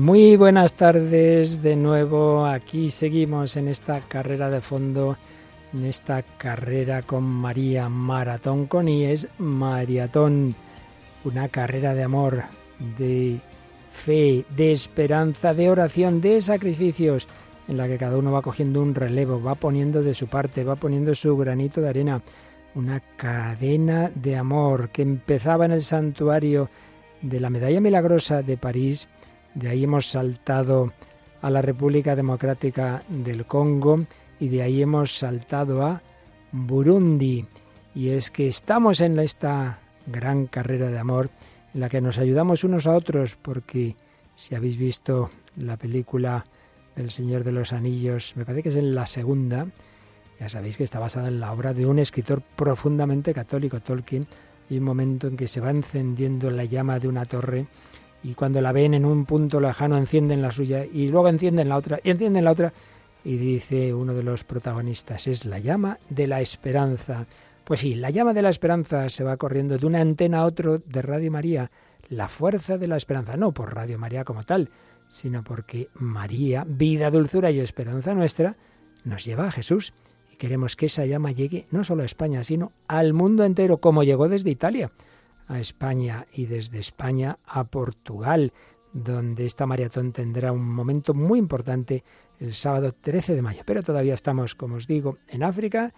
Muy buenas tardes de nuevo. Aquí seguimos en esta carrera de fondo, en esta carrera con María Maratón con Maratón, una carrera de amor, de fe, de esperanza, de oración, de sacrificios, en la que cada uno va cogiendo un relevo, va poniendo de su parte, va poniendo su granito de arena, una cadena de amor que empezaba en el santuario de la Medalla Milagrosa de París, de ahí hemos saltado a la República Democrática del Congo y de ahí hemos saltado a Burundi. Y es que estamos en esta gran carrera de amor en la que nos ayudamos unos a otros, porque si habéis visto la película del Señor de los Anillos, me parece que es en la segunda, ya sabéis que está basada en la obra de un escritor profundamente católico, Tolkien. Hay un momento en que se va encendiendo la llama de una torre y cuando la ven en un punto lejano encienden la suya y luego encienden la otra y encienden la otra y dice uno de los protagonistas, es la llama de la esperanza. Pues sí, la llama de la esperanza se va corriendo de una antena a otro de Radio María, la fuerza de la esperanza, no por Radio María como tal, sino porque María, vida, dulzura y esperanza nuestra, nos lleva a Jesús. Y queremos que esa llama llegue no solo a España, sino al mundo entero, como llegó desde Italia a España y desde España a Portugal, donde esta maratón tendrá un momento muy importante el sábado 13 de mayo. Pero todavía estamos, como os digo, en África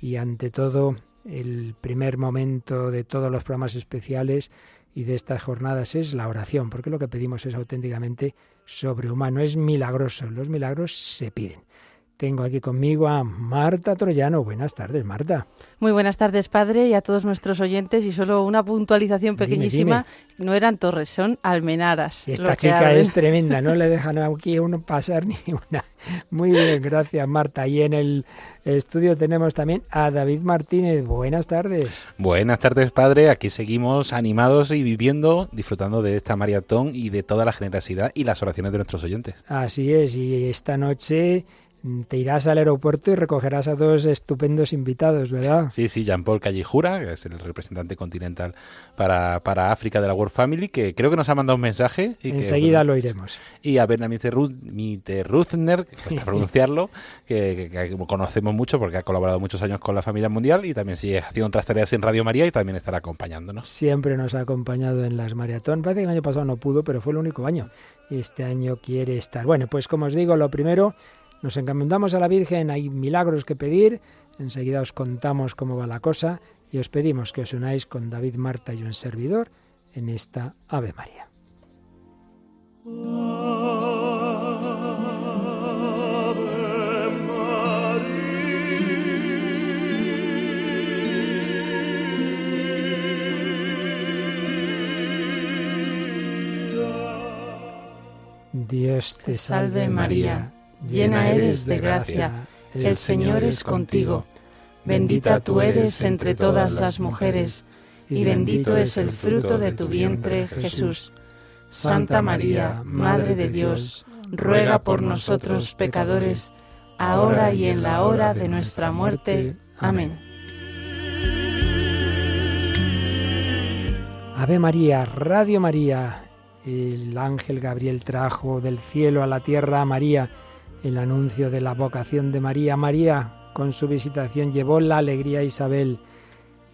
y ante todo el primer momento de todos los programas especiales y de estas jornadas es la oración, porque lo que pedimos es auténticamente sobrehumano, es milagroso, los milagros se piden. Tengo aquí conmigo a Marta Troyano. Buenas tardes, Marta. Muy buenas tardes, padre, y a todos nuestros oyentes. Y solo una puntualización pequeñísima. No eran torres, son almenaras. Esta chica es tremenda, no le dejan aquí a uno pasar ni una. Muy bien, gracias, Marta. Y en el estudio tenemos también a David Martínez. Buenas tardes. Buenas tardes, padre. Aquí seguimos animados y viviendo, disfrutando de esta maratón y de toda la generosidad y las oraciones de nuestros oyentes. Así es, y esta noche te irás al aeropuerto y recogerás a dos estupendos invitados, ¿verdad? Sí, sí, Jean-Paul Callejura, que es el representante continental para, para, África de la World Family, que creo que nos ha mandado un mensaje. Y Enseguida lo iremos. Y a Bernard Mitterruzner, que cuesta pronunciarlo, que, que, conocemos mucho porque ha colaborado muchos años con la familia mundial y también sigue haciendo otras tareas en Radio María y también estará acompañándonos. Siempre nos ha acompañado en las maratón. Parece que el año pasado no pudo, pero fue el único año. Y este año quiere estar. Bueno, pues como os digo, lo primero nos encomendamos a la Virgen, hay milagros que pedir, enseguida os contamos cómo va la cosa y os pedimos que os unáis con David, Marta y un servidor en esta Ave María. Dios te salve María llena eres de gracia, el Señor es contigo. Bendita tú eres entre todas las mujeres, y bendito es el fruto de tu vientre, Jesús. Santa María, Madre de Dios, ruega por nosotros pecadores, ahora y en la hora de nuestra muerte. Amén. Ave María, Radio María, el ángel Gabriel trajo del cielo a la tierra a María el anuncio de la vocación de María. María, con su visitación, llevó la alegría a Isabel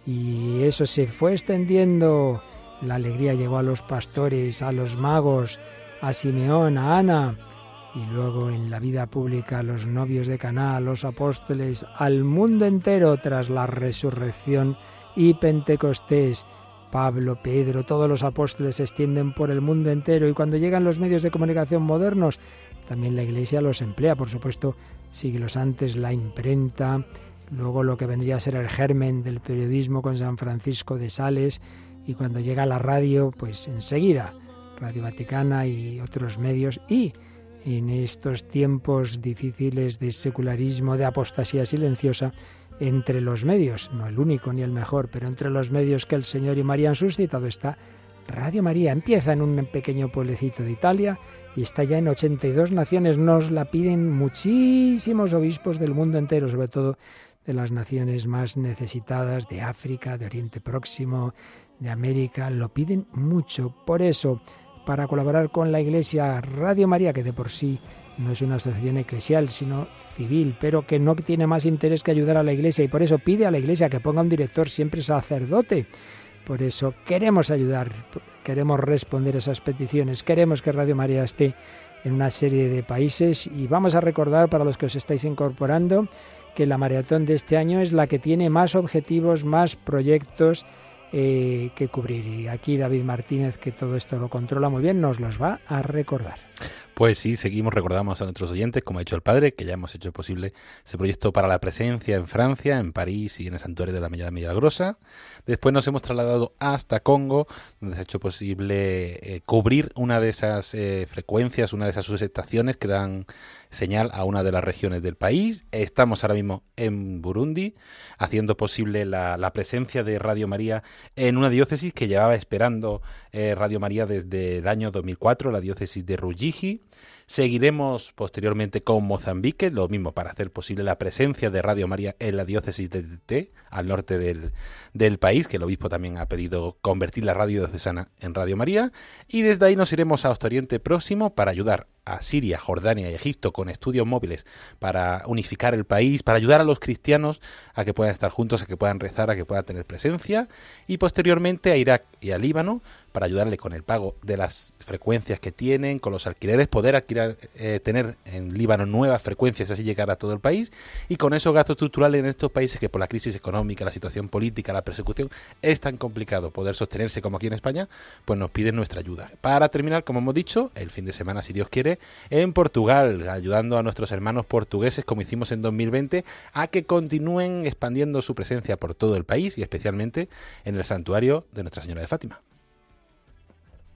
y eso se fue extendiendo. La alegría llegó a los pastores, a los magos, a Simeón, a Ana y luego en la vida pública a los novios de Caná, a los apóstoles, al mundo entero tras la resurrección y Pentecostés. Pablo, Pedro, todos los apóstoles se extienden por el mundo entero y cuando llegan los medios de comunicación modernos también la Iglesia los emplea, por supuesto, siglos antes la imprenta, luego lo que vendría a ser el germen del periodismo con San Francisco de Sales y cuando llega la radio, pues enseguida, Radio Vaticana y otros medios y en estos tiempos difíciles de secularismo, de apostasía silenciosa, entre los medios, no el único ni el mejor, pero entre los medios que el Señor y María han suscitado está Radio María. Empieza en un pequeño pueblecito de Italia y está ya en 82 naciones. Nos la piden muchísimos obispos del mundo entero, sobre todo de las naciones más necesitadas, de África, de Oriente Próximo, de América. Lo piden mucho. Por eso, para colaborar con la Iglesia Radio María, que de por sí no es una asociación eclesial, sino civil, pero que no tiene más interés que ayudar a la Iglesia y por eso pide a la Iglesia que ponga un director siempre sacerdote. Por eso queremos ayudar, queremos responder esas peticiones, queremos que Radio María esté en una serie de países y vamos a recordar para los que os estáis incorporando que la maratón de este año es la que tiene más objetivos, más proyectos eh, que cubrir. Y aquí David Martínez, que todo esto lo controla muy bien, nos los va a recordar. Pues sí, seguimos, recordamos a nuestros oyentes, como ha dicho el padre, que ya hemos hecho posible ese proyecto para la presencia en Francia, en París y en el Santuario de la Medalla Milagrosa. Después nos hemos trasladado hasta Congo, donde se ha hecho posible eh, cubrir una de esas eh, frecuencias, una de esas subestaciones que dan señal a una de las regiones del país. Estamos ahora mismo en Burundi, haciendo posible la, presencia de Radio María en una diócesis que llevaba esperando eh, Radio María desde el año 2004, la diócesis de Rujiji. Seguiremos posteriormente con Mozambique, lo mismo para hacer posible la presencia de Radio María en la diócesis de T, al norte del, país, que el obispo también ha pedido convertir la radio diocesana en Radio María. Y desde ahí nos iremos a Oriente Próximo para ayudar a Siria, Jordania y Egipto con estudios móviles para unificar el país, para ayudar a los cristianos a que puedan estar juntos, a que puedan rezar, a que puedan tener presencia, y posteriormente a Irak y a Líbano para ayudarle con el pago de las frecuencias que tienen, con los alquileres, poder eh, tener en Líbano nuevas frecuencias, así llegar a todo el país, y con esos gastos estructurales en estos países que por la crisis económica, la situación política, la persecución, es tan complicado poder sostenerse como aquí en España, pues nos piden nuestra ayuda. Para terminar, como hemos dicho, el fin de semana, si Dios quiere, en Portugal, ayudando a nuestros hermanos portugueses, como hicimos en 2020, a que continúen expandiendo su presencia por todo el país y especialmente en el santuario de Nuestra Señora de Fátima.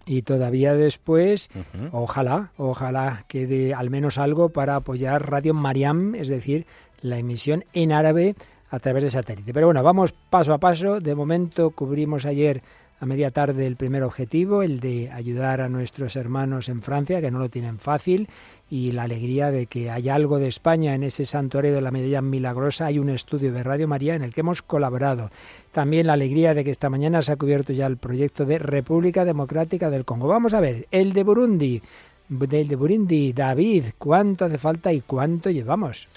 Y todavía después, ojalá, ojalá quede al menos algo para apoyar Radio Mariam, es decir, la emisión en árabe a través de satélite. Pero bueno, vamos paso a paso. De momento cubrimos ayer a media tarde el primer objetivo, el de ayudar a nuestros hermanos en Francia, que no lo tienen fácil, y la alegría de que hay algo de España en ese santuario de la Medalla Milagrosa. Hay un estudio de Radio María en el que hemos colaborado. También la alegría de que esta mañana se ha cubierto ya el proyecto de República Democrática del Congo. Vamos a ver, el de Burundi. Del de Burundi, David, ¿cuánto hace falta y cuánto llevamos?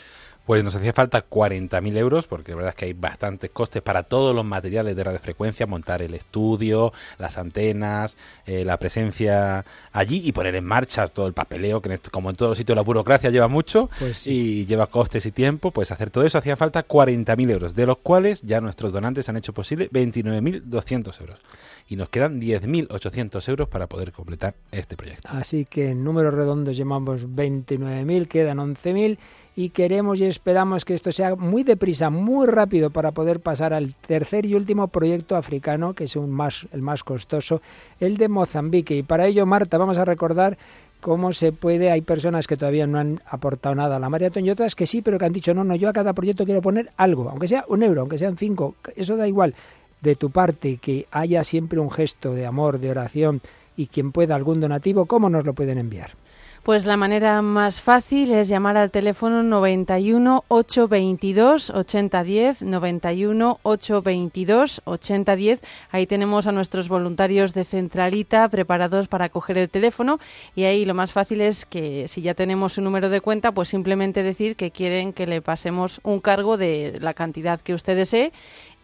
Pues nos hacía falta 40.000 euros, porque la verdad es que hay bastantes costes para todos los materiales de radiofrecuencia, montar el estudio, las antenas, eh, la presencia allí y poner en marcha todo el papeleo, que como en todos los sitios la burocracia lleva mucho pues y lleva costes y tiempo, pues hacer todo eso hacía falta 40.000 euros, de los cuales ya nuestros donantes han hecho posible 29.200 euros. Y nos quedan 10.800 euros para poder completar este proyecto. Así que en números redondos llamamos 29.000, quedan 11.000 y queremos y esperamos que esto sea muy deprisa, muy rápido para poder pasar al tercer y último proyecto africano, que es un más, el más costoso, el de Mozambique. Y para ello, Marta, vamos a recordar cómo se puede, hay personas que todavía no han aportado nada a la maratón y otras que sí, pero que han dicho, no, no, yo a cada proyecto quiero poner algo, aunque sea un euro, aunque sean cinco, eso da igual. De tu parte, que haya siempre un gesto de amor, de oración y quien pueda algún donativo, ¿cómo nos lo pueden enviar? Pues la manera más fácil es llamar al teléfono 91 822 8010, 91 822 8010. Ahí tenemos a nuestros voluntarios de Centralita preparados para coger el teléfono y ahí lo más fácil es que si ya tenemos un número de cuenta, pues simplemente decir que quieren que le pasemos un cargo de la cantidad que usted desee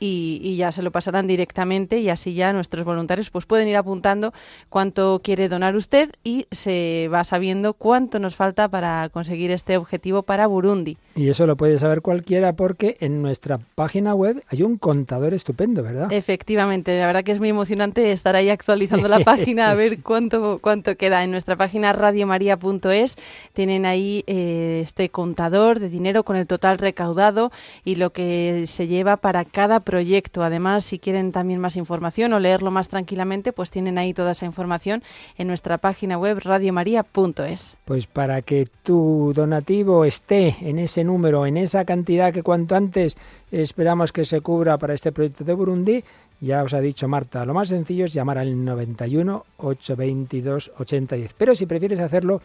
y, ya se lo pasarán directamente y así ya nuestros voluntarios pues pueden ir apuntando cuánto quiere donar usted y se va sabiendo cuánto nos falta para conseguir este objetivo para Burundi. Y eso lo puede saber cualquiera porque en nuestra página web hay un contador estupendo, ¿verdad? Efectivamente, la verdad que es muy emocionante estar ahí actualizando la página a ver cuánto cuánto queda en nuestra página radiomaria.es. Tienen ahí eh, este contador de dinero con el total recaudado y lo que se lleva para cada proyecto. Además, si quieren también más información o leerlo más tranquilamente, pues tienen ahí toda esa información en nuestra página web radiomaria.es. Pues para que tu donativo esté en ese número, en esa cantidad que cuanto antes esperamos que se cubra para este proyecto de Burundi, ya os ha dicho Marta, lo más sencillo es llamar al 91 822 8010. Pero si prefieres hacerlo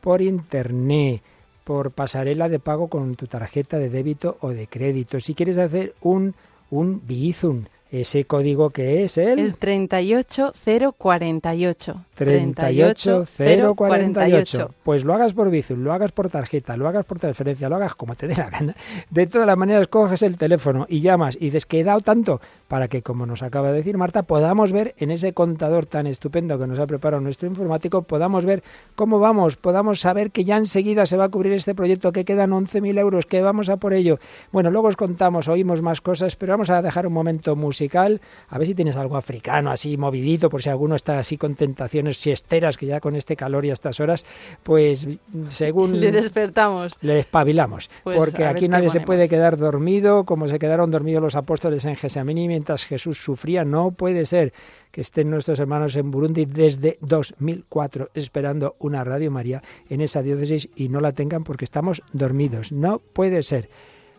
por internet, por pasarela de pago con tu tarjeta de débito o de crédito, si quieres hacer un un Bizum, ese código que es el... El 38048. 38048. Pues lo hagas por Bizum, lo hagas por tarjeta, lo hagas por transferencia, lo hagas como te dé la gana. De todas las maneras, coges el teléfono y llamas y dices que he dado tanto para que, como nos acaba de decir Marta, podamos ver en ese contador tan estupendo que nos ha preparado nuestro informático, podamos ver cómo vamos, podamos saber que ya enseguida se va a cubrir este proyecto, que quedan 11.000 euros, que vamos a por ello. Bueno, luego os contamos, oímos más cosas, pero vamos a dejar un momento musical, a ver si tienes algo africano así movidito, por si alguno está así con tentaciones siesteras, que ya con este calor y a estas horas, pues según... Le despertamos. Le espabilamos, pues porque aquí nadie se puede quedar dormido como se quedaron dormidos los apóstoles en Gesamaní mientras Jesús sufría. No puede ser que estén nuestros hermanos en Burundi desde 2004 esperando una Radio María en esa diócesis y no la tengan porque estamos dormidos. No puede ser.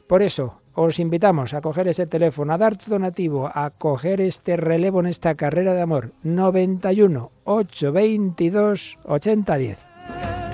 Por eso os invitamos a coger ese teléfono, a dar tu donativo, a coger este relevo en esta carrera de amor. 91 822 8010.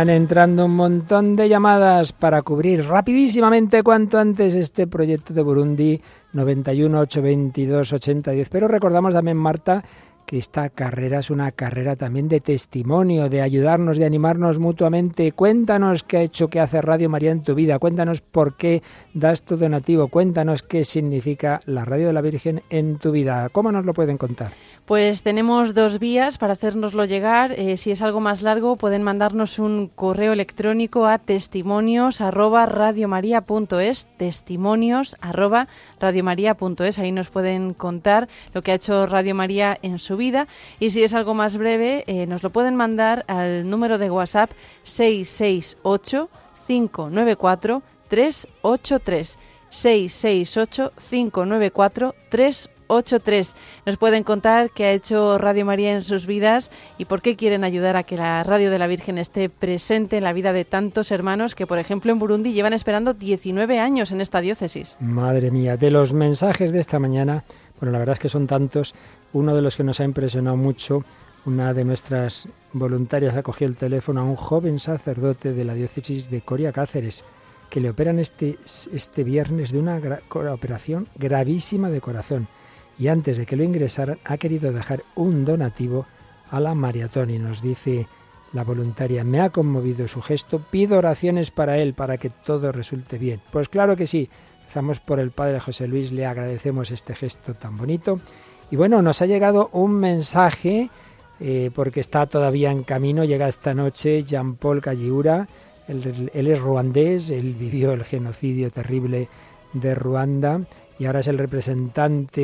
Van entrando un montón de llamadas para cubrir rapidísimamente cuanto antes este proyecto de Burundi 91 822 8010. Pero recordamos también, Marta, que esta carrera es una carrera también de testimonio, de ayudarnos, de animarnos mutuamente. Cuéntanos qué ha hecho, qué hace Radio María en tu vida, cuéntanos por qué das tu donativo, cuéntanos qué significa la Radio de la Virgen en tu vida. ¿Cómo nos lo pueden contar? Pues tenemos dos vías para hacérnoslo llegar. Eh, si es algo más largo, pueden mandarnos un correo electrónico a testimonios arroba testimonios arroba Ahí nos pueden contar lo que ha hecho Radio María en su vida. Y si es algo más breve, eh, nos lo pueden mandar al número de WhatsApp 668 594 383 668 594 383 83. Nos pueden contar qué ha hecho Radio María en sus vidas y por qué quieren ayudar a que la Radio de la Virgen esté presente en la vida de tantos hermanos que, por ejemplo, en Burundi llevan esperando 19 años en esta diócesis. Madre mía, de los mensajes de esta mañana, bueno, la verdad es que son tantos. Uno de los que nos ha impresionado mucho, una de nuestras voluntarias ha cogido el teléfono a un joven sacerdote de la diócesis de Coria Cáceres que le operan este, este viernes de una operación gravísima de corazón y antes de que lo ingresaran ha querido dejar un donativo a la maratón y nos dice la voluntaria, me ha conmovido su gesto, pido oraciones para él para que todo resulte bien. Pues claro que sí, estamos por el Padre José Luis, le agradecemos este gesto tan bonito. Y bueno, nos ha llegado un mensaje, eh, porque está todavía en camino, llega esta noche Jean-Paul Calliura, él es ruandés, él vivió el genocidio terrible de Ruanda y ahora es el representante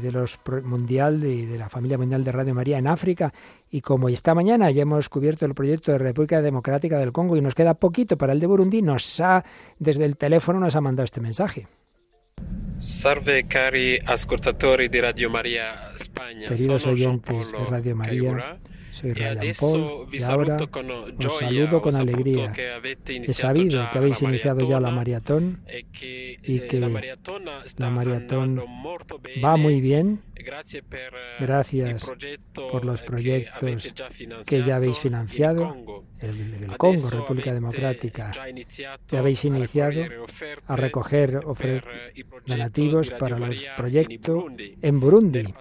de los mundial de, la familia mundial de Radio María en África y como esta mañana ya hemos cubierto el proyecto de República Democrática del Congo y nos queda poquito para el de Burundi, nos ha desde el teléfono nos ha mandado este mensaje. Salve cari ascoltatori di Radio María España. Queridos oyentes de Radio María, soy Ryan Paul y ahora os saludo con alegría. He sabido que habéis iniciado ya la maratón y que la maratón va muy bien. Gracias por los proyectos que ya habéis financiado. El, Congo, República Democrática, ya habéis iniciado a recoger donativos para los proyectos en Burundi.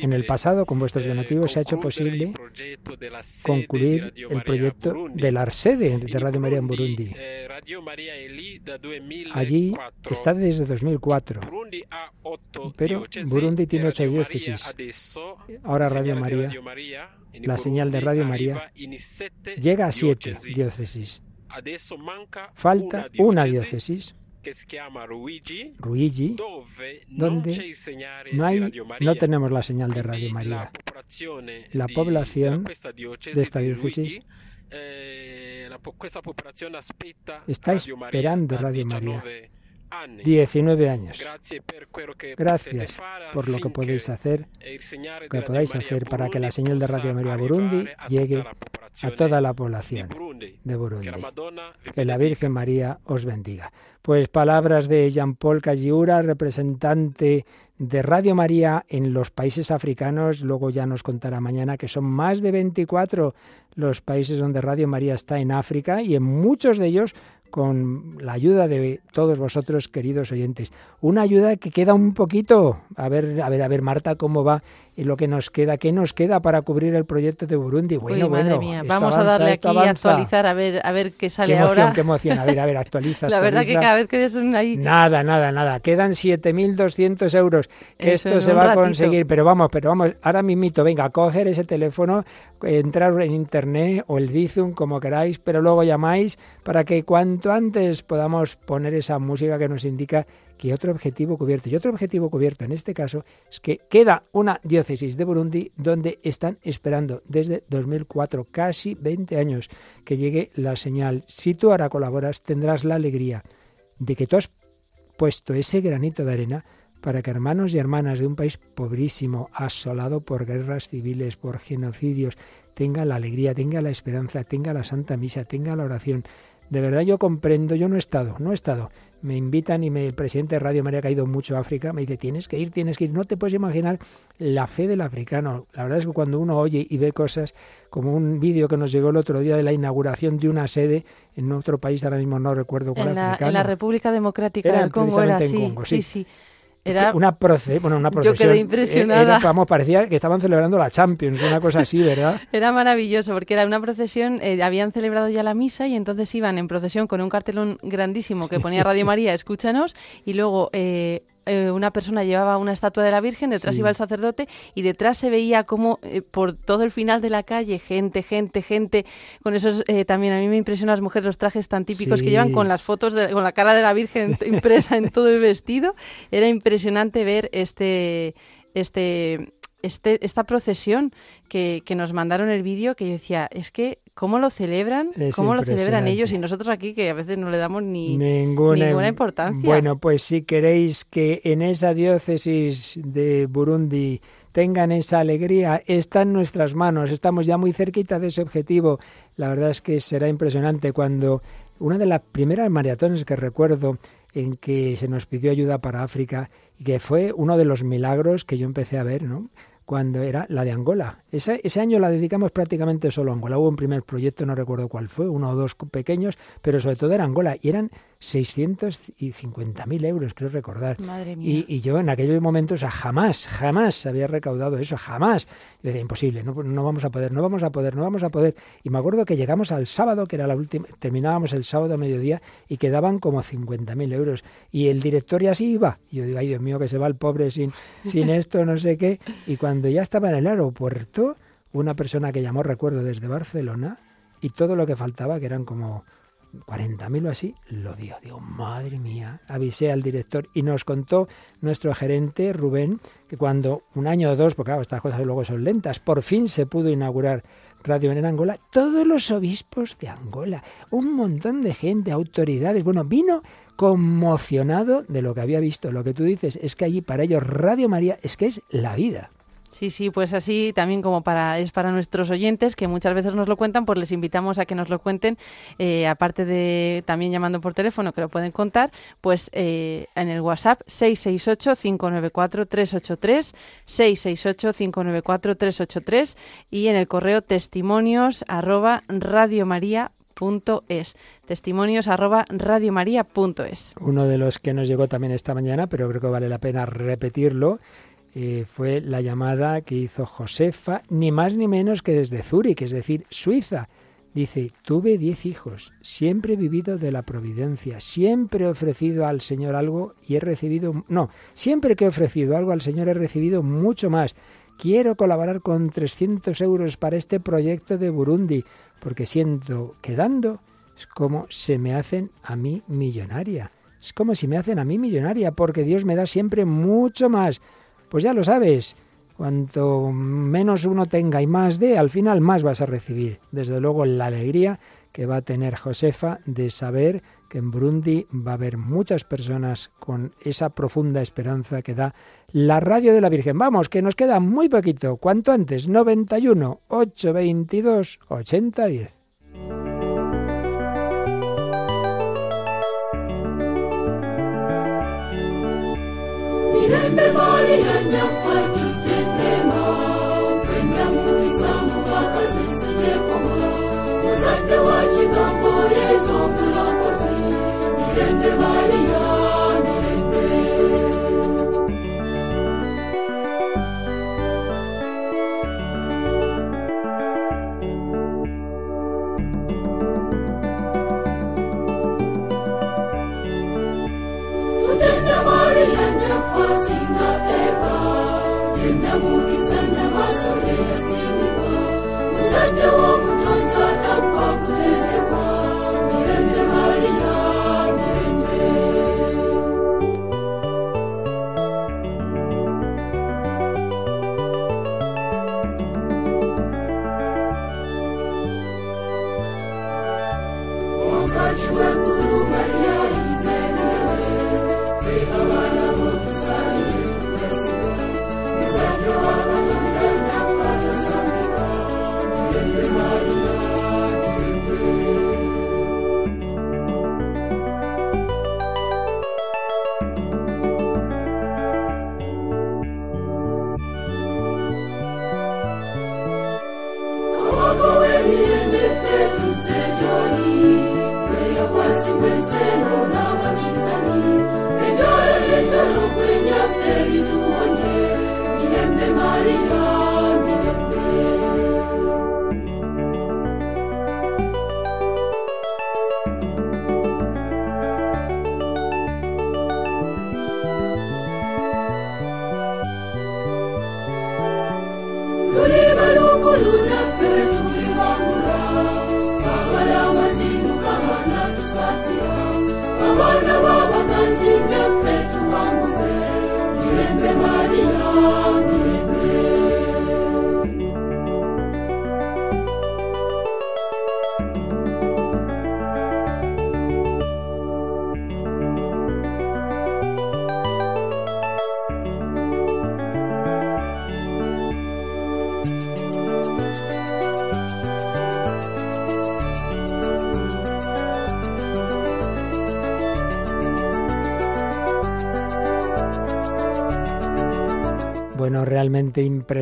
En el pasado, con vuestros eh, donativos, se ha hecho posible concluir el proyecto de la sede de Radio María en Burundi. Eh, Allí está desde 2004, pero Burundi tiene ocho diócesis. Ahora Radio María, la señal de Radio María, llega a siete diócesis. Falta una diócesis que se llama Ruigi, donde no, hay, no tenemos la señal de Radio María. La población de esta diócesis eh, está esperando Radio María. 19 años. Gracias por lo que podéis hacer, que podáis hacer para que la señal de Radio María Burundi llegue a toda la población de Burundi. Que la Virgen María os bendiga. Pues palabras de Jean-Paul Cagiura, representante de Radio María en los países africanos. Luego ya nos contará mañana que son más de 24 los países donde Radio María está en África y en muchos de ellos con la ayuda de todos vosotros, queridos oyentes. Una ayuda que queda un poquito. A ver, a ver, a ver, Marta, cómo va y lo que nos queda. ¿Qué nos queda para cubrir el proyecto de Burundi? Bueno, madre mía. Vamos a darle aquí a actualizar a ver, a ver qué sale qué emoción, ahora. Qué emoción, a ver, a ver, actualiza. la verdad que cada vez que un ahí. Nada, nada, nada. Quedan 7.200 euros. Esto se va a conseguir, pero vamos, pero vamos, ahora mismito, venga, coger ese teléfono, entrar en internet o el Bizum, como queráis, pero luego llamáis para que cuanto antes podamos poner esa música que nos indica que otro objetivo cubierto. Y otro objetivo cubierto en este caso es que queda una diócesis de Burundi donde están esperando desde 2004, casi 20 años, que llegue la señal. Si tú ahora colaboras, tendrás la alegría de que tú has puesto ese granito de arena para que hermanos y hermanas de un país pobrísimo, asolado por guerras civiles, por genocidios, tenga la alegría, tenga la esperanza, tenga la Santa Misa, tenga la oración. De verdad yo comprendo, yo no he estado, no he estado, me invitan y me, el presidente de Radio María ha caído mucho a África, me dice, tienes que ir, tienes que ir. No te puedes imaginar la fe del africano. La verdad es que cuando uno oye y ve cosas como un vídeo que nos llegó el otro día de la inauguración de una sede en otro país, ahora mismo no recuerdo cuál en la, En la República Democrática del Congo era así. sí. sí. Era, una, proce bueno, una procesión. Yo quedé impresionada. vamos, parecía que estaban celebrando la Champions, una cosa así, ¿verdad? Era maravilloso, porque era una procesión, eh, habían celebrado ya la misa y entonces iban en procesión con un cartelón grandísimo que ponía Radio María, escúchanos, y luego eh, eh, una persona llevaba una estatua de la Virgen, detrás iba el sacerdote y detrás se veía como eh, por todo el final de la calle, gente, gente, gente, con esos eh, también a mí me impresionan las mujeres los trajes tan típicos que llevan con las fotos, de, con la cara de la Virgen impresa en todo el vestido. Era impresionante ver este, este, este, esta procesión que, que nos mandaron el vídeo que yo decía, es que cómo lo celebran, cómo lo celebran ellos y nosotros aquí que a veces no le damos ni ninguna, importancia. Bueno, pues si queréis que en esa diócesis de Burundi tengan esa alegría, está en nuestras manos, estamos ya muy cerquita de ese objetivo. La verdad es que será impresionante cuando una de las primeras maratones que recuerdo en que se nos pidió ayuda para África y que fue uno de los milagros que yo empecé a ver, ¿no? cuando era la de Angola. Ese, ese, año la dedicamos prácticamente solo a Angola. Hubo un primer proyecto, no recuerdo cuál fue, uno o dos pequeños, pero sobre todo era Angola. Y eran 650.000 euros, creo recordar. Madre mía. Y, yo en aquellos momentos jamás, jamás había recaudado eso, jamás. Yo decía, imposible, no, no vamos a poder, no vamos a poder, no vamos a poder. Y me acuerdo que llegamos al sábado, que era la última, terminábamos el sábado a mediodía y quedaban como 50.000 euros. Y el director ya así iba. Y yo digo, ay Dios mío, que se va el pobre sin, sin esto, no sé qué. Y cuando ya estaba en el aeropuerto, una persona que llamó, recuerdo, desde Barcelona, y todo lo que faltaba, que eran como 40.000 o así, lo dio. Digo, madre mía, avisé al director y nos contó nuestro gerente, Rubén, que cuando un año o dos, porque claro, estas cosas luego son lentas, por fin se pudo inaugurar Radio en Angola, todos los obispos de Angola, un montón de gente, autoridades, bueno, vino conmocionado de lo que había visto. Lo que tú dices es que allí para ellos Radio María es que es la vida. Sí, sí, pues así también como para es para nuestros oyentes que muchas veces nos lo cuentan, pues les invitamos a que nos lo cuenten, eh, aparte de también llamando por teléfono que lo pueden contar, pues eh, en el WhatsApp 668-594-383, 668-594-383 y en el correo testimonios arroba radiomaria.es testimonios arroba radiomaria.es Uno de los que nos llegó también esta mañana, pero creo que vale la pena repetirlo, eh, fue la llamada que hizo Josefa, ni más ni menos que desde Zúrich, es decir, Suiza. Dice, tuve diez hijos, siempre he vivido de la providencia, siempre he ofrecido al Señor algo y he recibido, no, siempre que he ofrecido algo al Señor he recibido mucho más. Quiero colaborar con 300 euros para este proyecto de Burundi, porque siento que dando es como se me hacen a mí millonaria. Es como si me hacen a mí millonaria, porque Dios me da siempre mucho más. Pues ya lo sabes, cuanto menos uno tenga y más de, al final más vas a recibir. Desde luego la alegría que va a tener Josefa de saber que en Burundi va a haber muchas personas con esa profunda esperanza que da la radio de la Virgen. Vamos, que nos queda muy poquito. Cuanto antes, 91 822 8010.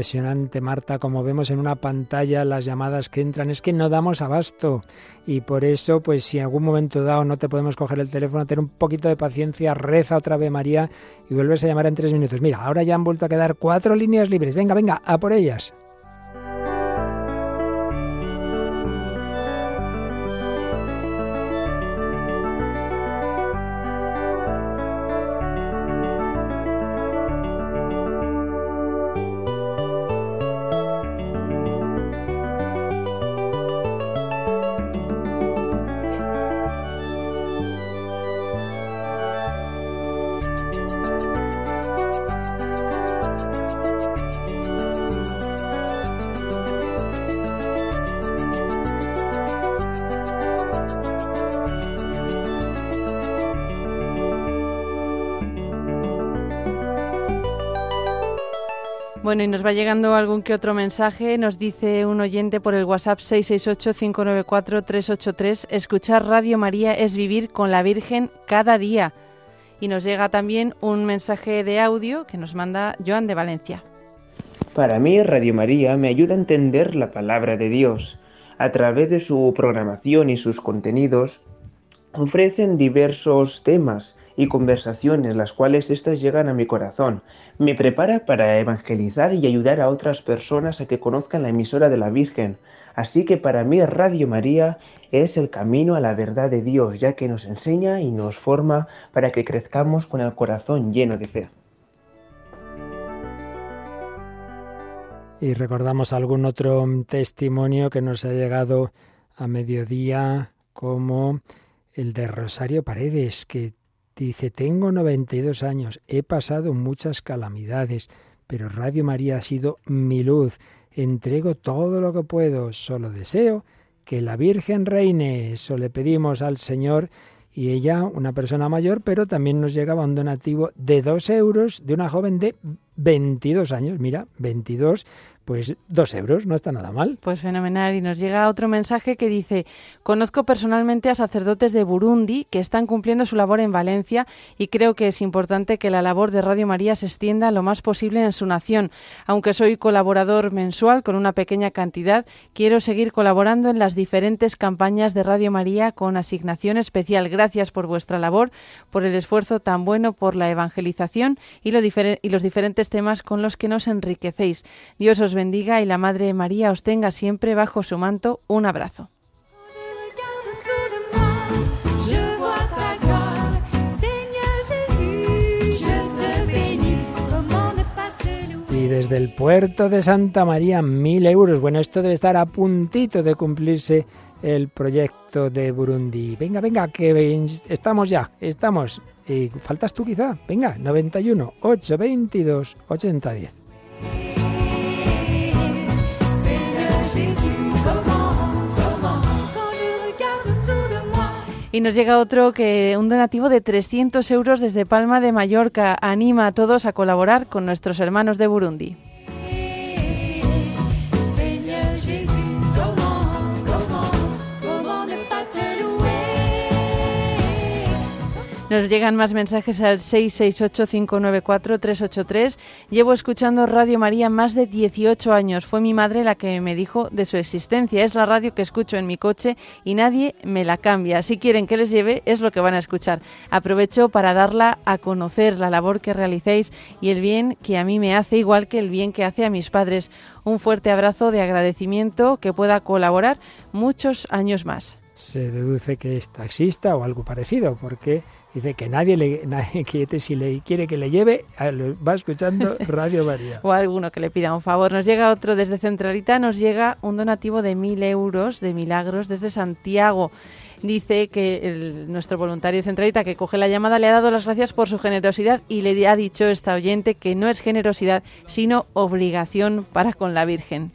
Impresionante, Marta, como vemos en una pantalla las llamadas que entran, es que no damos abasto y por eso, pues si en algún momento dado no te podemos coger el teléfono, ten un poquito de paciencia, reza otra vez María y vuelves a llamar en tres minutos. Mira, ahora ya han vuelto a quedar cuatro líneas libres. Venga, venga, a por ellas. Bueno, y nos va llegando algún que otro mensaje. Nos dice un oyente por el WhatsApp 668-594-383, escuchar Radio María es vivir con la Virgen cada día. Y nos llega también un mensaje de audio que nos manda Joan de Valencia. Para mí, Radio María me ayuda a entender la palabra de Dios. A través de su programación y sus contenidos, ofrecen diversos temas y conversaciones, las cuales éstas llegan a mi corazón. Me prepara para evangelizar y ayudar a otras personas a que conozcan la emisora de la Virgen. Así que para mí Radio María es el camino a la verdad de Dios, ya que nos enseña y nos forma para que crezcamos con el corazón lleno de fe. Y recordamos algún otro testimonio que nos ha llegado a mediodía, como el de Rosario Paredes, que Dice, tengo 92 años, he pasado muchas calamidades, pero Radio María ha sido mi luz. Entrego todo lo que puedo, solo deseo que la Virgen reine. Eso le pedimos al Señor y ella, una persona mayor, pero también nos llegaba un donativo de dos euros de una joven de 22 años. Mira, 22 pues dos euros, no está nada mal. Pues fenomenal. Y nos llega otro mensaje que dice, conozco personalmente a sacerdotes de Burundi que están cumpliendo su labor en Valencia y creo que es importante que la labor de Radio María se extienda lo más posible en su nación. Aunque soy colaborador mensual con una pequeña cantidad, quiero seguir colaborando en las diferentes campañas de Radio María con asignación especial. Gracias por vuestra labor, por el esfuerzo tan bueno por la evangelización y, los diferentes temas con los que nos enriquecéis. Dios os bendiga y la Madre María os tenga siempre bajo su manto. Un abrazo. Y desde el puerto de Santa María, mil euros. Bueno, esto debe estar a puntito de cumplirse el proyecto de Burundi. Venga, venga, que estamos ya, estamos. Y faltas tú quizá. Venga, 91 822 8010. Y nos llega otro que un donativo de 300 euros desde Palma de Mallorca anima a todos a colaborar con nuestros hermanos de Burundi. Nos llegan más mensajes al 668-594-383. Llevo escuchando Radio María más de 18 años. Fue mi madre la que me dijo de su existencia. Es la radio que escucho en mi coche y nadie me la cambia. Si quieren que les lleve, es lo que van a escuchar. Aprovecho para darla a conocer la labor que realicéis y el bien que a mí me hace, igual que el bien que hace a mis padres. Un fuerte abrazo de agradecimiento que pueda colaborar muchos años más. Se deduce que es taxista o algo parecido, porque Dice que nadie le nadie quiere, si le quiere que le lleve, va escuchando Radio María. o alguno que le pida un favor. Nos llega otro desde Centralita, nos llega un donativo de mil euros de milagros desde Santiago. Dice que nuestro voluntario Centralita que coge la llamada le ha dado las gracias por su generosidad y le ha dicho esta oyente que no es generosidad, sino obligación para con la Virgen.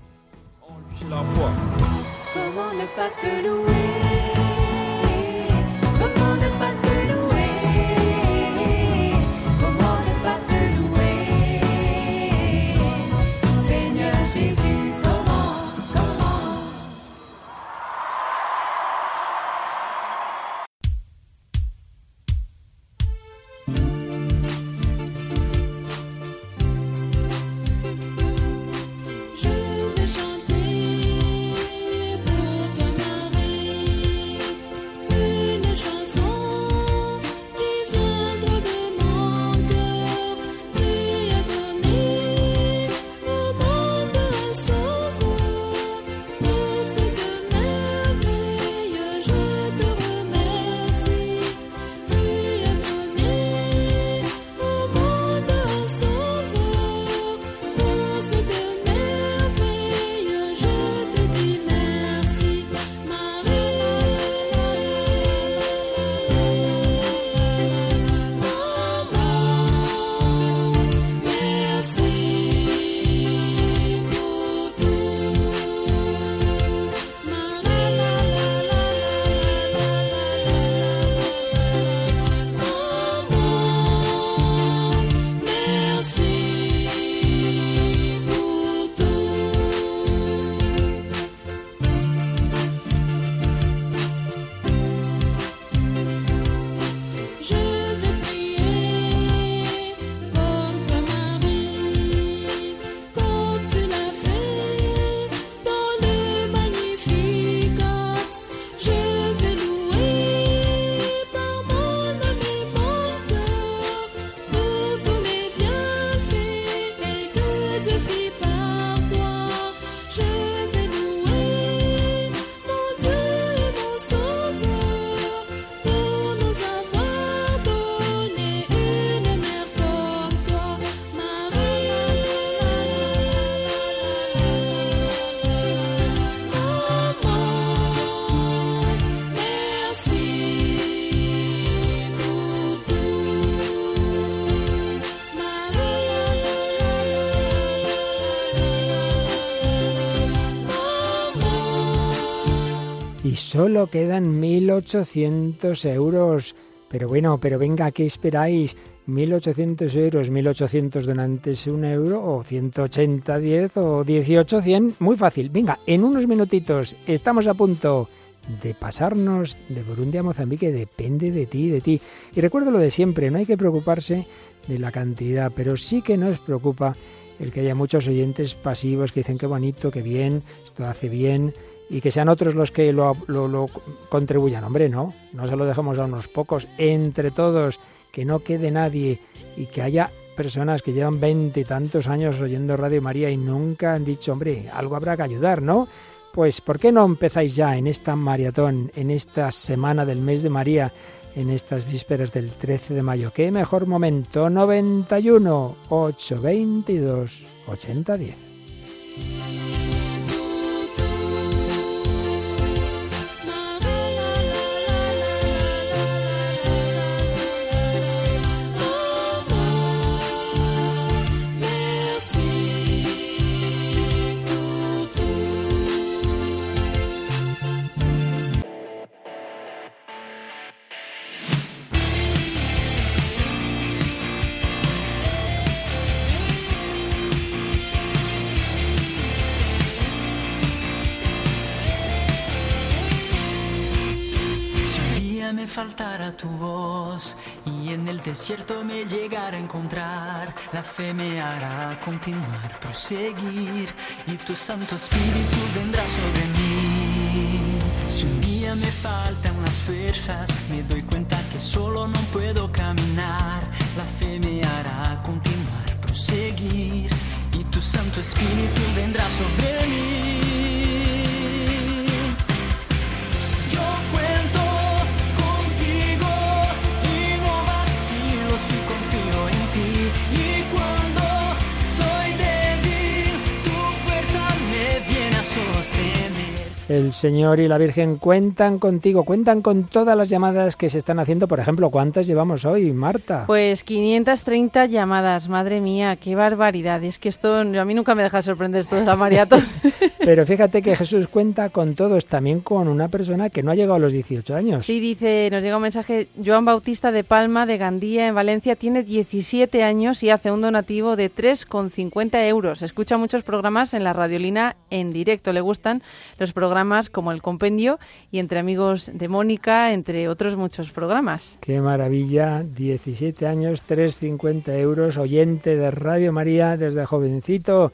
Y solo quedan 1.800 euros. Pero bueno, pero venga, ¿qué esperáis? 1.800 euros, 1.800 donantes un euro, o 180, 10, o 18, 100. Muy fácil. Venga, en unos minutitos estamos a punto de pasarnos de Burundi a Mozambique. Depende de ti, de ti. Y recuerdo lo de siempre, no hay que preocuparse de la cantidad, pero sí que nos preocupa el que haya muchos oyentes pasivos que dicen qué bonito, qué bien, esto hace bien, y que sean otros los que lo, contribuyan. Hombre, no, no se lo dejemos a unos pocos, entre todos, que no quede nadie y que haya personas que llevan veinte y tantos años oyendo Radio María y nunca han dicho, hombre, algo habrá que ayudar, ¿no? Pues, ¿por qué no empezáis ya en esta maratón, en esta semana del mes de María? en estas vísperas del 13 de mayo. ¿Qué mejor momento? 91 822 8010. Desierto me llegará a encontrar, la fe me hará continuar, proseguir, y tu Santo Espíritu vendrá sobre mí. Si un día me faltan las fuerzas, me doy cuenta que solo no puedo caminar, la fe me hará continuar, proseguir, y tu Santo Espíritu vendrá sobre mí. El Señor y la Virgen cuentan contigo, cuentan con todas las llamadas que se están haciendo. Por ejemplo, ¿cuántas llevamos hoy, Marta? Pues 530 llamadas, madre mía, qué barbaridad. Es que esto, a mí nunca me deja sorprender esto de la maratón. Pero fíjate que Jesús cuenta con todos, también con una persona que no ha llegado a los 18 años. Sí, dice, nos llega un mensaje, Joan Bautista de Palma, de Gandía, en Valencia, tiene 17 años y hace un donativo de 3,50 euros. Escucha muchos programas en la radiolina en directo, le gustan los programas como El Compendio y Entre Amigos de Mónica, entre otros muchos programas. Qué maravilla, 17 años, 3,50 euros, oyente de Radio María desde jovencito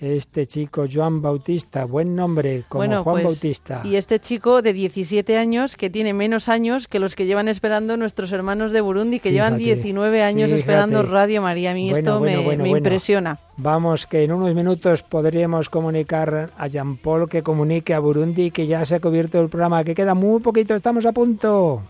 este chico Joan Bautista, buen nombre, como Juan pues, Bautista. Y este chico de 17 años, que tiene menos años que los que llevan esperando nuestros hermanos de Burundi, que llevan 19 años esperando Radio María. A mí esto me, impresiona. Vamos, que en unos minutos podríamos comunicar a Jean Paul que comunique a Burundi que ya se ha cubierto el programa, que queda muy poquito, estamos a punto.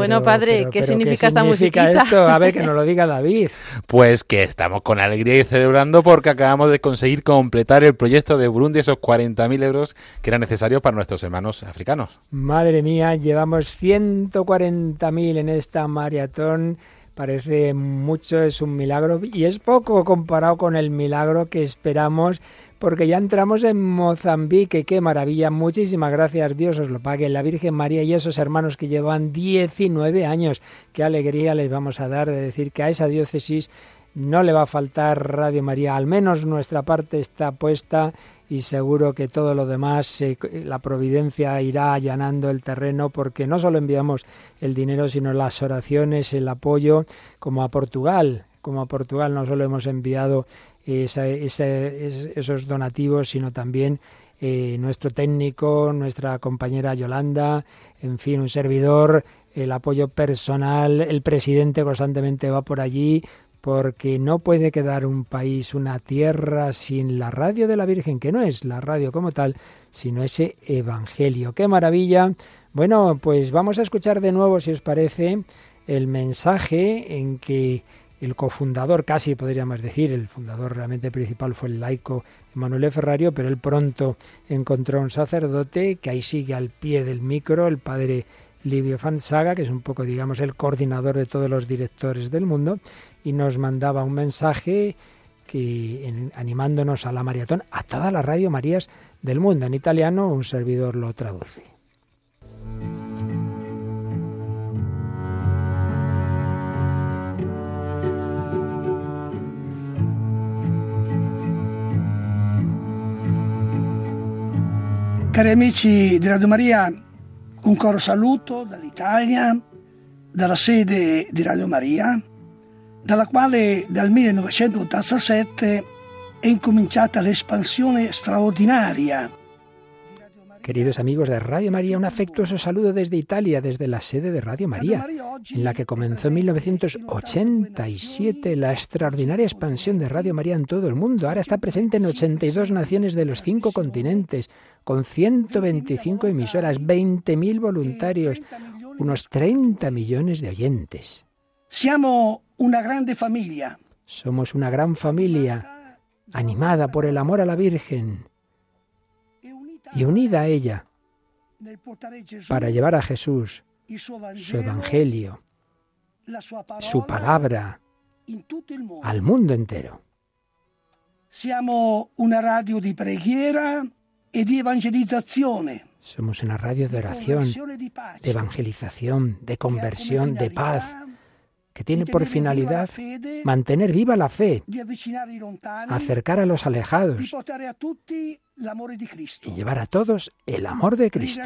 Bueno, padre, ¿qué significa esta significa esto? A ver, que nos lo diga David. Pues que estamos con alegría y celebrando porque acabamos de conseguir completar el proyecto de Burundi, esos 40.000 euros que eran necesarios para nuestros hermanos africanos. Madre mía, llevamos 140.000 en esta maratón parece mucho, es un milagro y es poco comparado con el milagro que esperamos porque ya entramos en Mozambique, qué maravilla, muchísimas gracias, Dios os lo pague, la Virgen María y esos hermanos que llevan 19 años, qué alegría les vamos a dar de decir que a esa diócesis no le va a faltar Radio María, al menos nuestra parte está puesta y seguro que todo lo demás, la providencia irá allanando el terreno porque no solo enviamos el dinero, sino las oraciones, el apoyo, como a Portugal, como a Portugal no solo hemos enviado esos donativos, sino también eh, nuestro técnico, nuestra compañera Yolanda, en fin, un servidor, el apoyo personal, el presidente constantemente va por allí, porque no puede quedar un país, una tierra sin la radio de la Virgen, que no es la radio como tal, sino ese Evangelio. ¡Qué maravilla! Bueno, pues vamos a escuchar de nuevo, si os parece, el mensaje en que el cofundador, casi podríamos decir, el fundador realmente principal fue el laico Emanuele Ferrario, pero él pronto encontró un sacerdote que ahí sigue al pie del micro, el padre Livio Fanzaga, que es un poco, digamos, el coordinador de todos los directores del mundo, y nos mandaba un mensaje que animándonos a la maratón, a todas las Radio Marías del mundo. En italiano un servidor lo traduce. Cari amici di Radio Maria, un coro saluto dall'Italia, dalla sede di Radio Maria, dalla quale dal 1987 è incominciata l'espansione straordinaria Queridos amigos de Radio María, un afectuoso saludo desde Italia, desde la sede de Radio María, en la que comenzó en 1987 la extraordinaria expansión de Radio María en todo el mundo. Ahora está presente en 82 naciones de los cinco continentes, con 125 emisoras, 20.000 voluntarios, unos 30 millones de oyentes. Somos una grande familia. Somos una gran familia, animada por el amor a la Virgen y unida a ella para llevar a Jesús, su Evangelio, su palabra al mundo entero. Somos una radio de preghiera e. Somos una radio de oración, de evangelización, de conversión, de paz, que tiene por finalidad mantener viva la fe, acercar a los alejados y llevar a todos el amor de Cristo.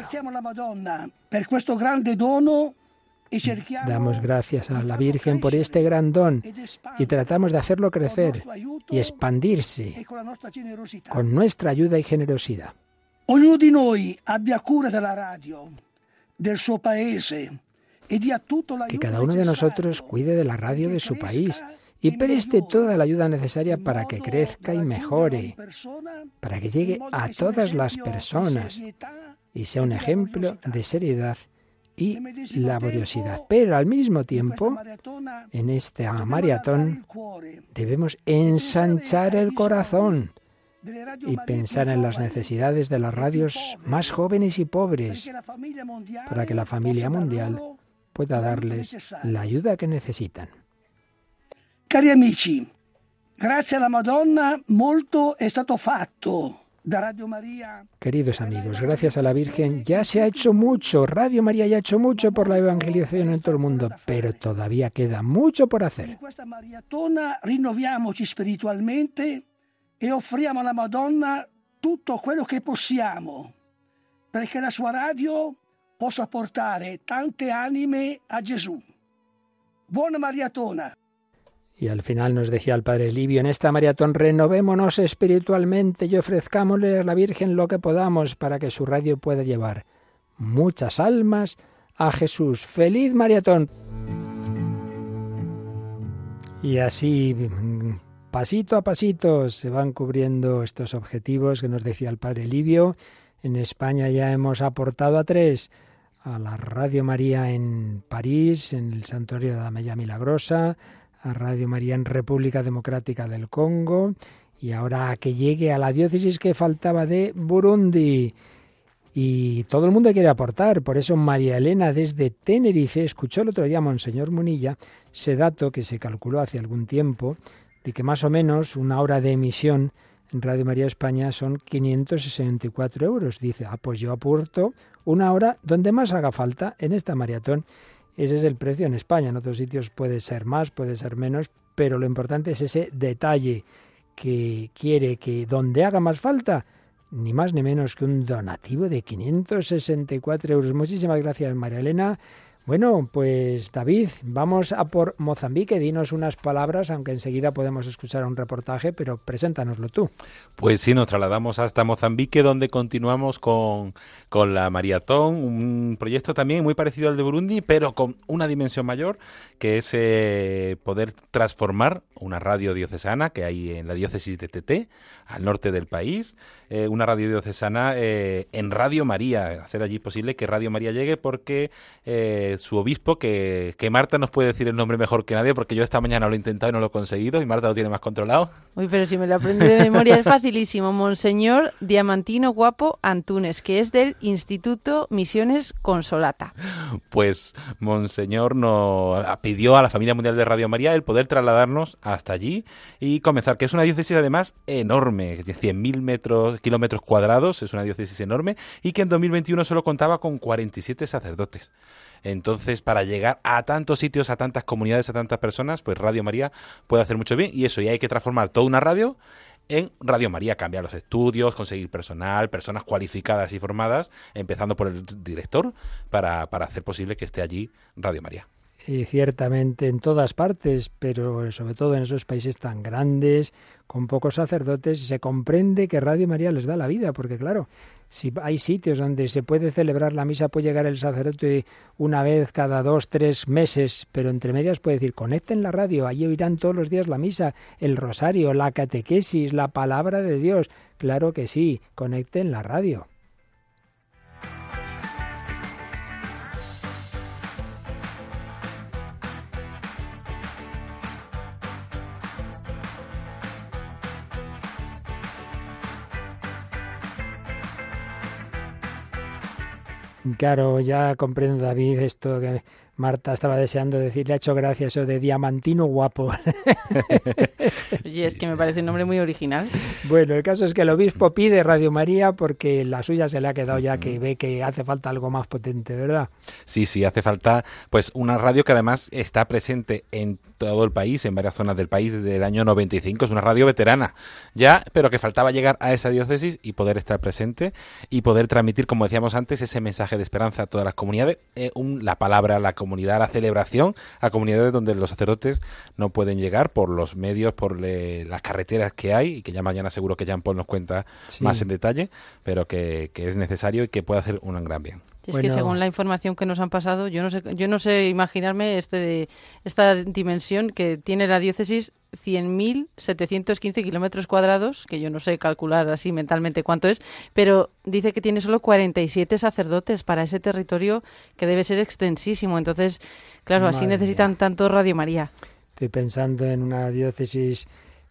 Damos gracias a la Virgen por este gran don y tratamos de hacerlo crecer y expandirse con nuestra ayuda y generosidad. Ognuno di noi abbia cura della radio, del suo paese, que cada uno de nosotros cuide de la radio de su país y preste toda la ayuda necesaria para que crezca y mejore, para que llegue a todas las personas y sea un ejemplo de seriedad y laboriosidad. Pero al mismo tiempo, en esta maratón, debemos ensanchar el corazón y pensar en las necesidades de las radios más jóvenes y pobres, para que la familia mundial pueda darles la ayuda que necesitan. Cari amici, grazie alla Madonna molto è stato fatto. Da Radio María. Queridos amigos, gracias a la Virgen ya se ha hecho mucho. Radio María ya ha hecho mucho por la evangelización en todo el mundo, pero todavía queda mucho por hacer. In questa maratona rinnoviamoci spiritualmente e offriamo alla Madonna tutto quello che possiamo, perché la sua radio possa portare tante anime a Gesù. Buona maratona. Y al final nos decía el Padre Livio, en esta maratón renovémonos espiritualmente y ofrezcámosle a la Virgen lo que podamos para que su radio pueda llevar muchas almas a Jesús. ¡Feliz maratón! Y así, pasito a pasito, se van cubriendo estos objetivos que nos decía el Padre Livio. En España ya hemos aportado a tres a la Radio María en París, en el Santuario de la Mella Milagrosa, a Radio María en República Democrática del Congo y ahora a que llegue a la diócesis que faltaba de Burundi. Y todo el mundo quiere aportar, por eso María Elena desde Tenerife escuchó el otro día a Monseñor Munilla ese dato que se calculó hace algún tiempo de que más o menos una hora de emisión en Radio María España son 564 euros. Dice, ah, pues yo aporto una hora donde más haga falta en esta maratón. Ese es el precio en España. En otros sitios puede ser más, puede ser menos, pero lo importante es ese detalle que quiere que donde haga más falta, ni más ni menos que un donativo de 564 euros. Muchísimas gracias, María Elena. Bueno, pues David, vamos a por Mozambique. Dinos unas palabras, aunque enseguida podemos escuchar un reportaje, pero preséntanoslo tú. Pues sí, nos trasladamos hasta Mozambique, donde continuamos con, con la Maratón, un proyecto también muy parecido al de Burundi, pero con una dimensión mayor, que es eh, poder transformar una radio diocesana que hay en la diócesis de TT, al norte del país, eh, una radio diocesana eh, en Radio María, hacer allí posible que Radio María llegue porque eh, su obispo, que, que, Marta nos puede decir el nombre mejor que nadie, porque yo esta mañana lo he intentado y no lo he conseguido, y Marta lo tiene más controlado. Uy, pero si me lo aprendí de memoria es facilísimo. Monseñor Diamantino Guapo Antunes, que es del Instituto Misiones Consolata. Pues Monseñor nos pidió a la familia mundial de Radio María el poder trasladarnos hasta allí y comenzar, que es una diócesis además enorme, de 100.000 metros, kilómetros cuadrados, es una diócesis enorme, y que en 2021 solo contaba con 47 sacerdotes. Entonces, para llegar a tantos sitios, a tantas comunidades, a tantas personas, pues Radio María puede hacer mucho bien, y eso, y hay que transformar toda una radio en Radio María, cambiar los estudios, conseguir personal, personas cualificadas y formadas, empezando por el director, para, para hacer posible que esté allí Radio María y ciertamente en todas partes, pero sobre todo en esos países tan grandes, con pocos sacerdotes, se comprende que Radio María les da la vida, porque claro, si hay sitios donde se puede celebrar la misa, puede llegar el sacerdote una vez cada dos, tres meses, pero entre medias puede decir, conecten la radio, allí oirán todos los días la misa, el rosario, la catequesis, la palabra de Dios. Claro que sí, conecten la radio. Claro, ya comprendo, David, esto que Marta estaba deseando decir, le ha hecho gracia eso de diamantino guapo. Y es que me parece un nombre muy original. Bueno, el caso es que el obispo pide Radio María porque la suya se le ha quedado ya que ve que hace falta algo más potente, ¿verdad? Sí, sí, hace falta pues una radio que además está presente en todo el país, en varias zonas del país desde el año 95. Es una radio veterana ya, pero que faltaba llegar a esa diócesis y poder estar presente y poder transmitir, como decíamos antes, ese mensaje de esperanza a todas las comunidades, eh, la palabra, la comunidad, la celebración a comunidades donde los sacerdotes no pueden llegar por los medios, por las carreteras que hay y que ya mañana seguro que Jean Paul nos cuenta más en detalle, pero que, que es necesario y que puede hacer un gran bien. Es que según la información que nos han pasado, yo no sé, yo no sé imaginarme este, esta dimensión que tiene la diócesis 100.715 kilómetros cuadrados, que yo no sé calcular así mentalmente cuánto es, pero dice que tiene solo 47 sacerdotes para ese territorio que debe ser extensísimo. Entonces, claro, así necesitan tanto Radio María. Estoy pensando en una diócesis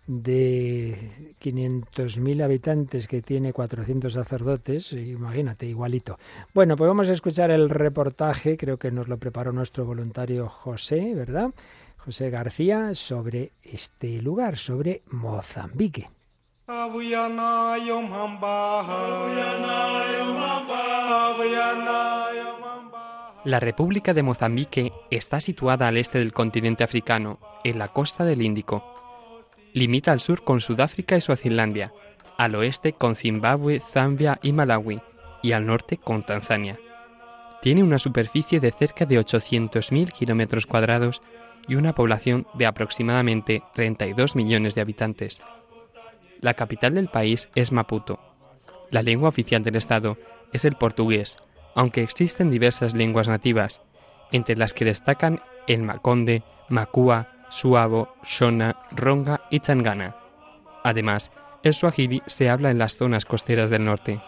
de 500.000 habitantes que tiene 400 sacerdotes, imagínate, igualito. Bueno, pues vamos a escuchar el reportaje, creo que nos lo preparó nuestro voluntario José, ¿verdad? José García, sobre este lugar, sobre Mozambique. La República de Mozambique está situada al este del continente africano, en la costa del Índico Limita al sur con Sudáfrica y Suazilandia, al oeste con Zimbabue, Zambia y Malawi, y al norte con Tanzania. Tiene una superficie de cerca de 800.000 kilómetros cuadrados y una población de aproximadamente 32 millones de habitantes. La capital del país es Maputo. La lengua oficial del Estado es el portugués, aunque existen diversas lenguas nativas, entre las que destacan el maconde, macua, Suabo, Shona, Ronga y Tangana. Además, el suajili se habla en las zonas costeras del norte.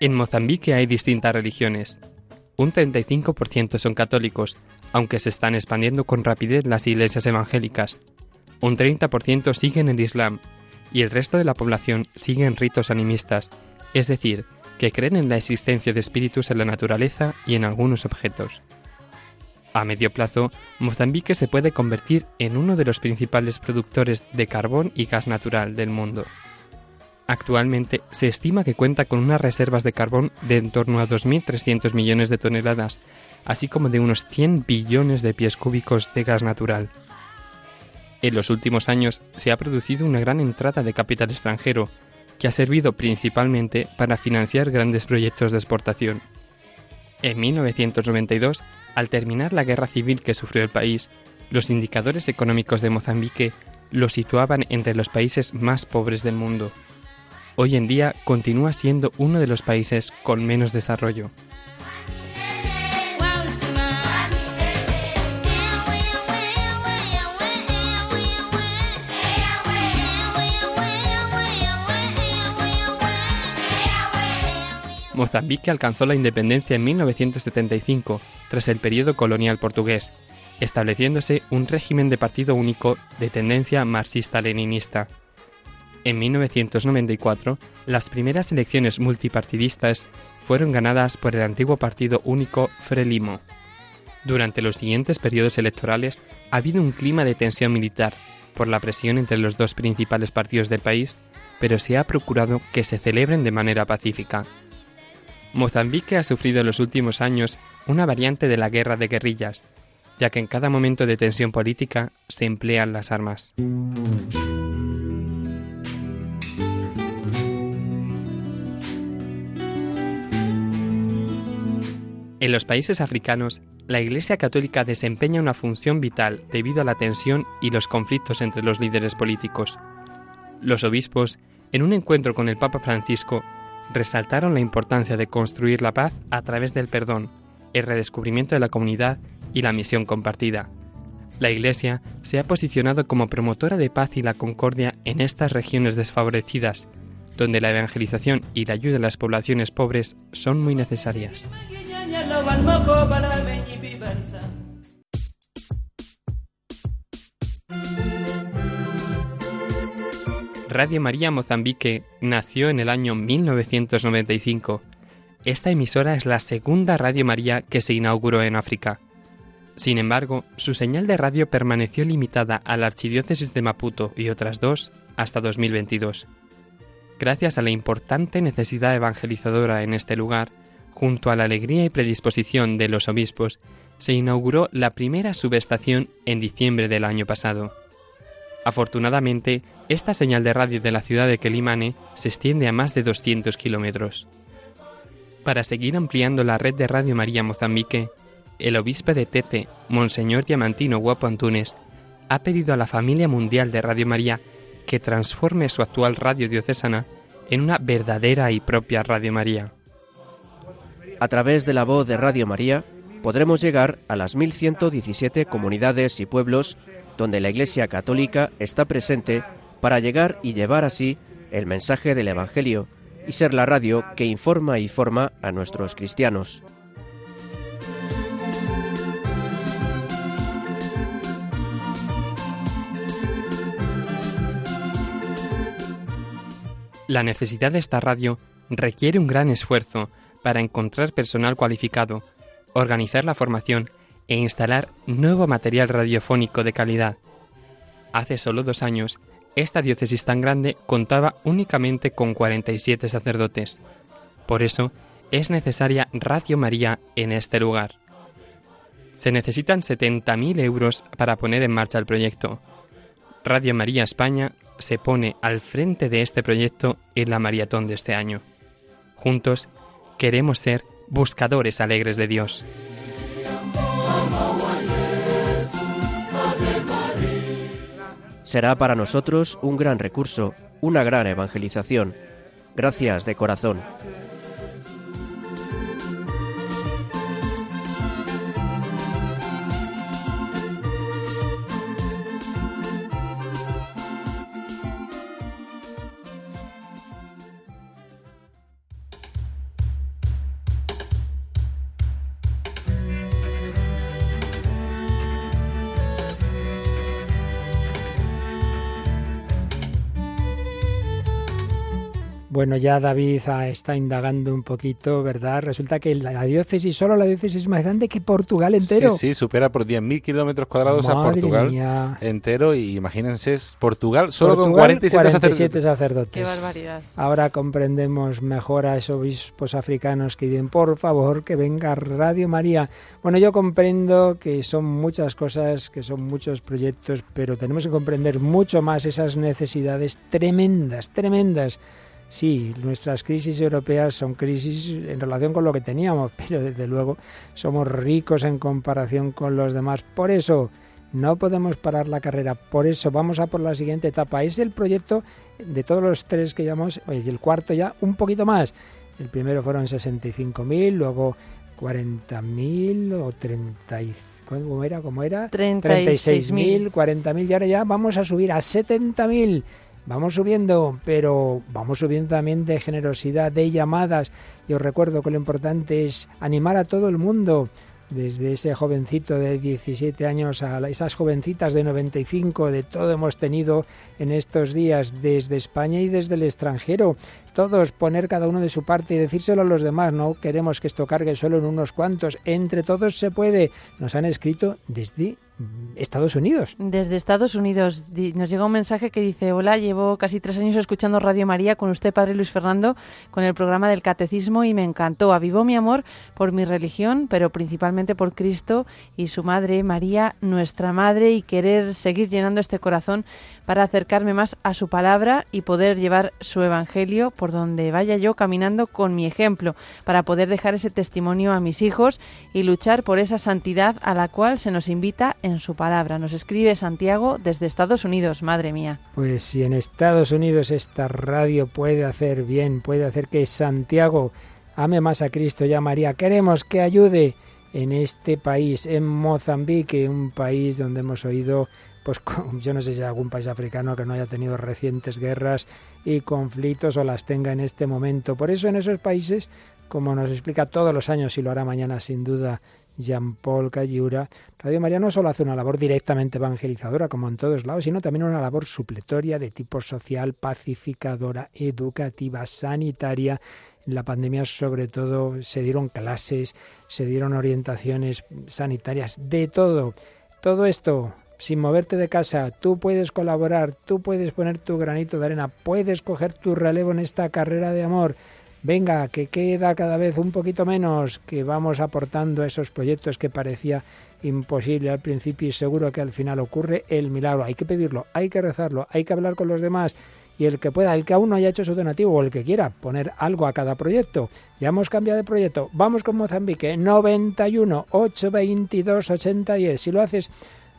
En Mozambique hay distintas religiones. Un 35% son católicos, aunque se están expandiendo con rapidez las iglesias evangélicas. Un 30% siguen el Islam y el resto de la población siguen ritos animistas, es decir, que creen en la existencia de espíritus en la naturaleza y en algunos objetos. A medio plazo, Mozambique se puede convertir en uno de los principales productores de carbón y gas natural del mundo. Actualmente se estima que cuenta con unas reservas de carbón de en torno a 2.300 millones de toneladas, así como de unos 100 billones de pies cúbicos de gas natural. En los últimos años se ha producido una gran entrada de capital extranjero, que ha servido principalmente para financiar grandes proyectos de exportación. En 1992, al terminar la guerra civil que sufrió el país, los indicadores económicos de Mozambique lo situaban entre los países más pobres del mundo hoy en día continúa siendo uno de los países con menos desarrollo. Mozambique alcanzó la independencia en 1975, tras el periodo colonial portugués, estableciéndose un régimen de partido único de tendencia marxista-leninista. En 1994, las primeras elecciones multipartidistas fueron ganadas por el antiguo partido único Frelimo. Durante los siguientes periodos electorales ha habido un clima de tensión militar por la presión entre los dos principales partidos del país, pero se ha procurado que se celebren de manera pacífica. Mozambique ha sufrido en los últimos años una variante de la guerra de guerrillas, ya que en cada momento de tensión política se emplean las armas. En los países africanos, la Iglesia Católica desempeña una función vital debido a la tensión y los conflictos entre los líderes políticos. Los obispos, en un encuentro con el Papa Francisco, resaltaron la importancia de construir la paz a través del perdón, el redescubrimiento de la comunidad y la misión compartida. La Iglesia se ha posicionado como promotora de paz y la concordia en estas regiones desfavorecidas, donde la evangelización y la ayuda a las poblaciones pobres son muy necesarias. Radio María Mozambique nació en el año 1995. Esta emisora es la segunda Radio María que se inauguró en África. Sin embargo, su señal de radio permaneció limitada a la Archidiócesis de Maputo y otras dos hasta 2022. Gracias a la importante necesidad evangelizadora en este lugar, junto a la alegría y predisposición de los obispos, se inauguró la primera subestación en diciembre del año pasado. Afortunadamente, esta señal de radio de la ciudad de Quelimane se extiende a más de 200 kilómetros. Para seguir ampliando la red de Radio María Mozambique, el obispo de Tete, Monseñor Diamantino Guapo Antunes, ha pedido a la familia mundial de Radio María que transforme su actual radio diocesana en una verdadera y propia Radio María. A través de la voz de Radio María podremos llegar a las 1117 comunidades y pueblos donde la Iglesia Católica está presente para llegar y llevar así el mensaje del Evangelio y ser la radio que informa y forma a nuestros cristianos. La necesidad de esta radio requiere un gran esfuerzo para encontrar personal cualificado, organizar la formación e instalar nuevo material radiofónico de calidad. Hace solo dos años, esta diócesis tan grande contaba únicamente con 47 sacerdotes. Por eso, es necesaria Radio María en este lugar. Se necesitan 70.000 euros para poner en marcha el proyecto. Radio María España se pone al frente de este proyecto en la maratón de este año. Juntos queremos ser buscadores alegres de Dios. Será para nosotros un gran recurso, una gran evangelización. Gracias de corazón. Bueno, ya David está indagando un poquito, ¿verdad? Resulta que la diócesis, solo la diócesis es más grande que Portugal entero. Sí, sí, supera por 10.000 kilómetros cuadrados a Portugal entero. Y imagínense, es Portugal solo con 47, sacerdotes. Qué barbaridad. Ahora comprendemos mejor a esos obispos africanos que dicen, por favor, que venga Radio María. Bueno, yo comprendo que son muchas cosas, que son muchos proyectos, pero tenemos que comprender mucho más esas necesidades tremendas, tremendas Sí, nuestras crisis europeas son crisis en relación con lo que teníamos, pero desde luego somos ricos en comparación con los demás. Por eso no podemos parar la carrera, por eso vamos a por la siguiente etapa. Es el proyecto de todos los tres que llamamos, oye, el cuarto ya un poquito más. El primero fueron 65.000, luego 40.000 o 30 ¿cómo era? ¿Cómo era? 36.000, 40.000 y ahora ya vamos a subir a 70.000 Vamos subiendo, pero vamos subiendo también de generosidad, de llamadas. Y os recuerdo que lo importante es animar a todo el mundo, desde ese jovencito de 17 años a esas jovencitas de 95, de todo hemos tenido en estos días, desde España y desde el extranjero. Todos poner cada uno de su parte y decírselo a los demás. No queremos que esto cargue solo en unos cuantos. Entre todos se puede. Nos han escrito desde Estados Unidos. Desde Estados Unidos nos llega un mensaje que dice, hola, llevo casi tres años escuchando Radio María con usted, Padre Luis Fernando, con el programa del Catecismo y me encantó. Avivó mi amor por mi religión, pero principalmente por Cristo y su Madre, María, nuestra Madre, y querer seguir llenando este corazón para acercarme más a su palabra y poder llevar su Evangelio por donde vaya yo caminando con mi ejemplo, para poder dejar ese testimonio a mis hijos y luchar por esa santidad a la cual se nos invita en su palabra. Nos escribe Santiago desde Estados Unidos, madre mía. Pues si en Estados Unidos esta radio puede hacer bien, puede hacer que Santiago ame más a Cristo y a María, queremos que ayude en este país, en Mozambique, un país donde hemos oído pues yo no sé si hay algún país africano que no haya tenido recientes guerras y conflictos o las tenga en este momento. Por eso en esos países, como nos explica todos los años y lo hará mañana sin duda Jean-Paul Cayura, Radio María no solo hace una labor directamente evangelizadora, como en todos lados, sino también una labor supletoria de tipo social, pacificadora, educativa, sanitaria. En la pandemia, sobre todo, se dieron clases, se dieron orientaciones sanitarias, de todo. Todo esto sin moverte de casa, tú puedes colaborar, tú puedes poner tu granito de arena, puedes coger tu relevo en esta carrera de amor venga, que queda cada vez un poquito menos, que vamos aportando a esos proyectos que parecía imposible al principio y seguro que al final ocurre el milagro. Hay que pedirlo, hay que rezarlo, hay que hablar con los demás y el que pueda, el que aún no haya hecho su donativo o el que quiera poner algo a cada proyecto. Ya hemos cambiado de proyecto. Vamos con Mozambique 91 822 8010. Si lo haces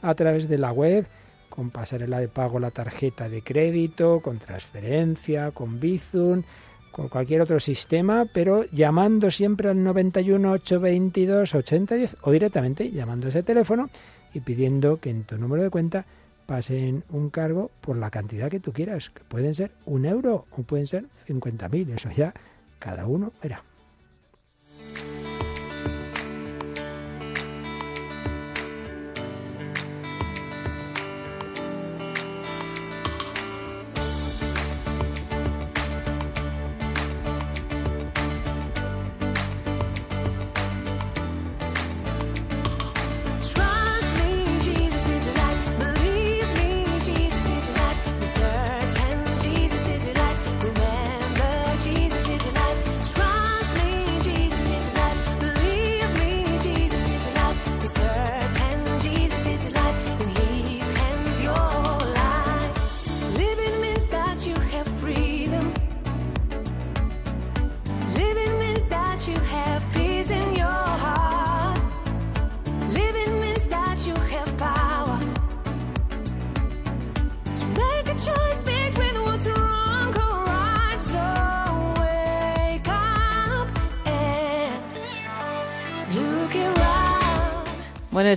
a través de la web, con pasarela de pago la tarjeta de crédito, con transferencia, con Bizum, con cualquier otro sistema, pero llamando siempre al 91 822 8010 o directamente llamando ese teléfono y pidiendo que en tu número de cuenta pasen un cargo por la cantidad que tú quieras, que pueden ser un euro o pueden ser 50.000, eso ya cada uno verá.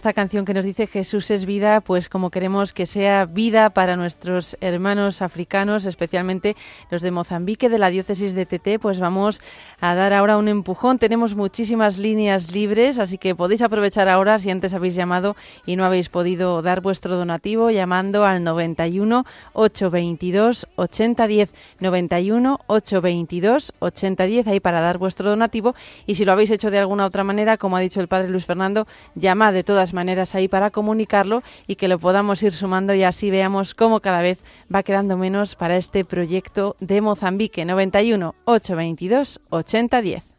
Esta canción que nos dice Jesús es vida, pues como queremos que sea vida para nuestros hermanos africanos, especialmente los de Mozambique, de la diócesis de Tete, pues vamos a dar ahora un empujón. Tenemos muchísimas líneas libres, así que podéis aprovechar ahora si antes habéis llamado y no habéis podido dar vuestro donativo llamando al 91 822 8010 91 822 8010 ahí para dar vuestro donativo y si lo habéis hecho de alguna otra manera, como ha dicho el padre Luis Fernando, llamad de todas maneras ahí para comunicarlo y que lo podamos ir sumando y así veamos cómo cada vez va quedando menos para este proyecto de Mozambique 91 822 8010.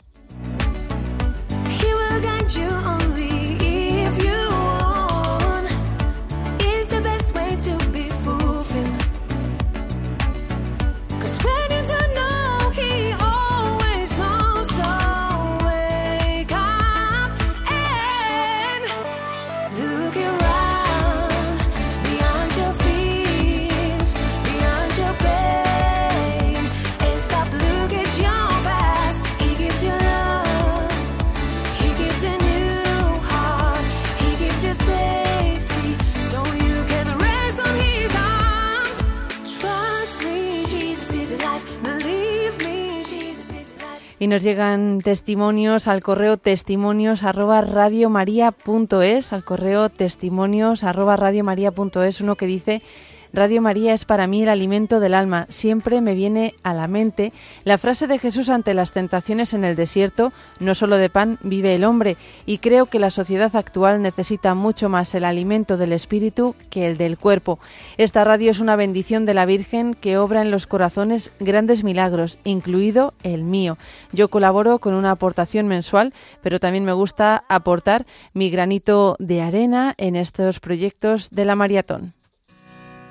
Y nos llegan testimonios al correo testimonios arroba radiomaria.es, al correo testimonios arroba radiomaria.es, uno que dice Radio María es para mí el alimento del alma. Siempre me viene a la mente la frase de Jesús ante las tentaciones en el desierto, no solo de pan vive el hombre, y creo que la sociedad actual necesita mucho más el alimento del espíritu que el del cuerpo. Esta radio es una bendición de la Virgen que obra en los corazones grandes milagros, incluido el mío. Yo colaboro con una aportación mensual, pero también me gusta aportar mi granito de arena en estos proyectos de la maratón.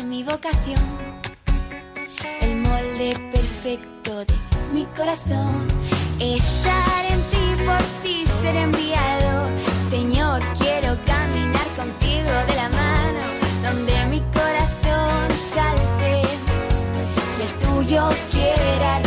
mi vocación, el molde perfecto de mi corazón, estar en ti, por ti ser enviado. Señor, quiero caminar contigo de la mano, donde mi corazón salte y el tuyo quiera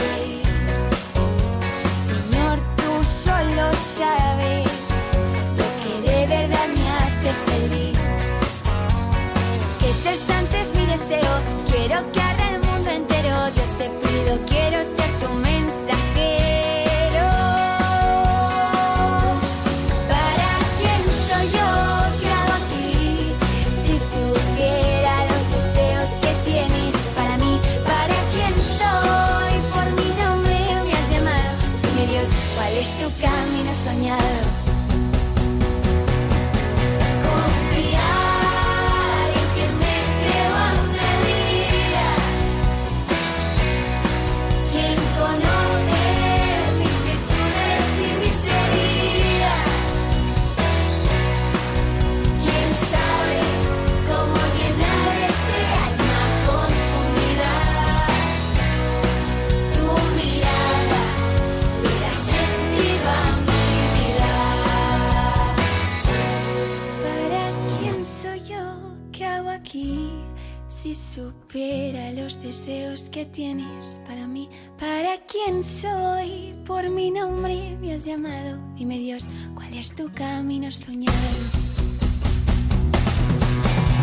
los deseos que tienes para mí, ¿para quién soy? Por mi nombre me has llamado. Dime Dios, ¿cuál es tu camino soñado?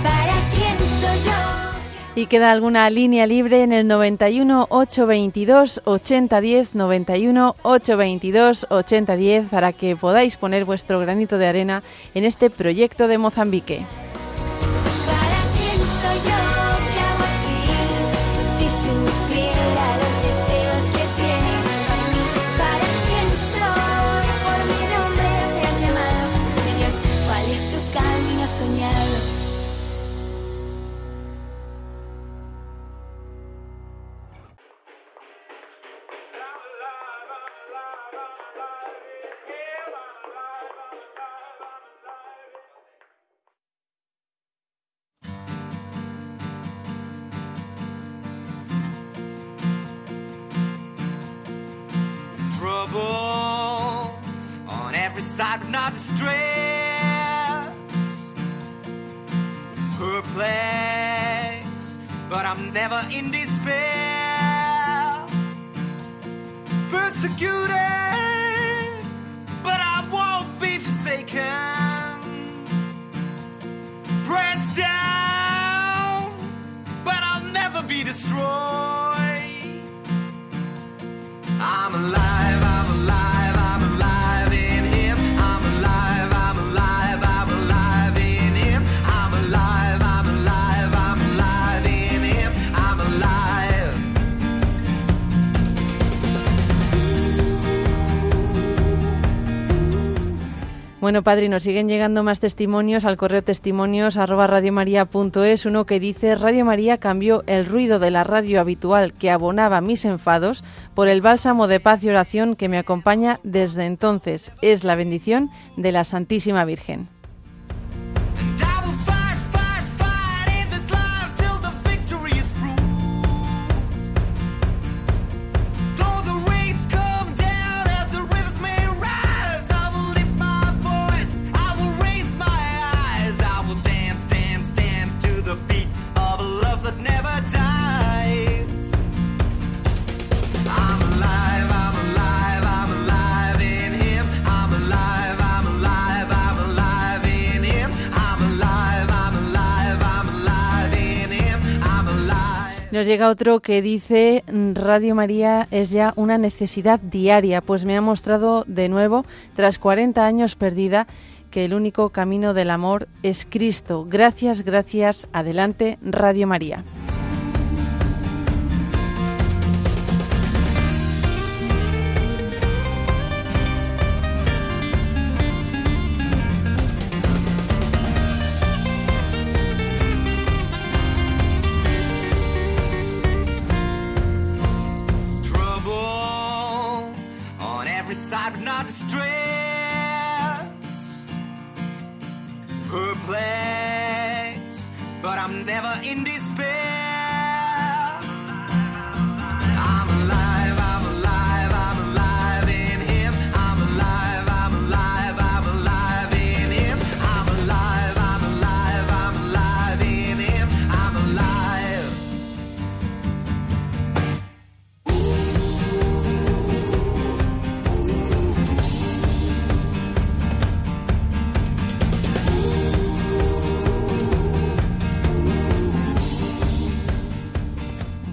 ¿Para quién soy yo? Y queda alguna línea libre en el 91 822 8010 91 822 8010 para que podáis poner vuestro granito de arena en este proyecto de Mozambique. On every side, not distress, perplexed, but I'm never in despair. Persecuted, Bueno, padre, nos siguen llegando más testimonios al correo testimonios uno que dice Radio María cambió el ruido de la radio habitual que abonaba mis enfados por el bálsamo de paz y oración que me acompaña desde entonces. Es la bendición de la Santísima Virgen. Nos llega otro que dice Radio María es ya una necesidad diaria, pues me ha mostrado de nuevo, tras 40 años perdida, que el único camino del amor es Cristo. Gracias, gracias. Adelante, Radio María.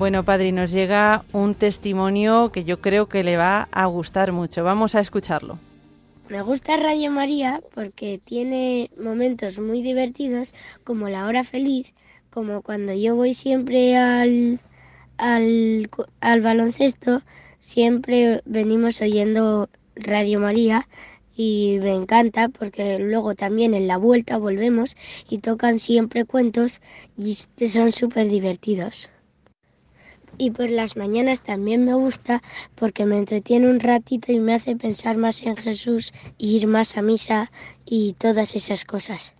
Bueno, padre, nos llega un testimonio que yo creo que le va a gustar mucho. Vamos a escucharlo. Me gusta Radio María porque tiene momentos muy divertidos como la hora feliz, como cuando yo voy siempre al, al, al baloncesto, siempre venimos oyendo Radio María y me encanta porque luego también en la vuelta volvemos y tocan siempre cuentos y son súper divertidos. Y por las mañanas también me gusta porque me entretiene un ratito y me hace pensar más en Jesús, ir más a misa y todas esas cosas.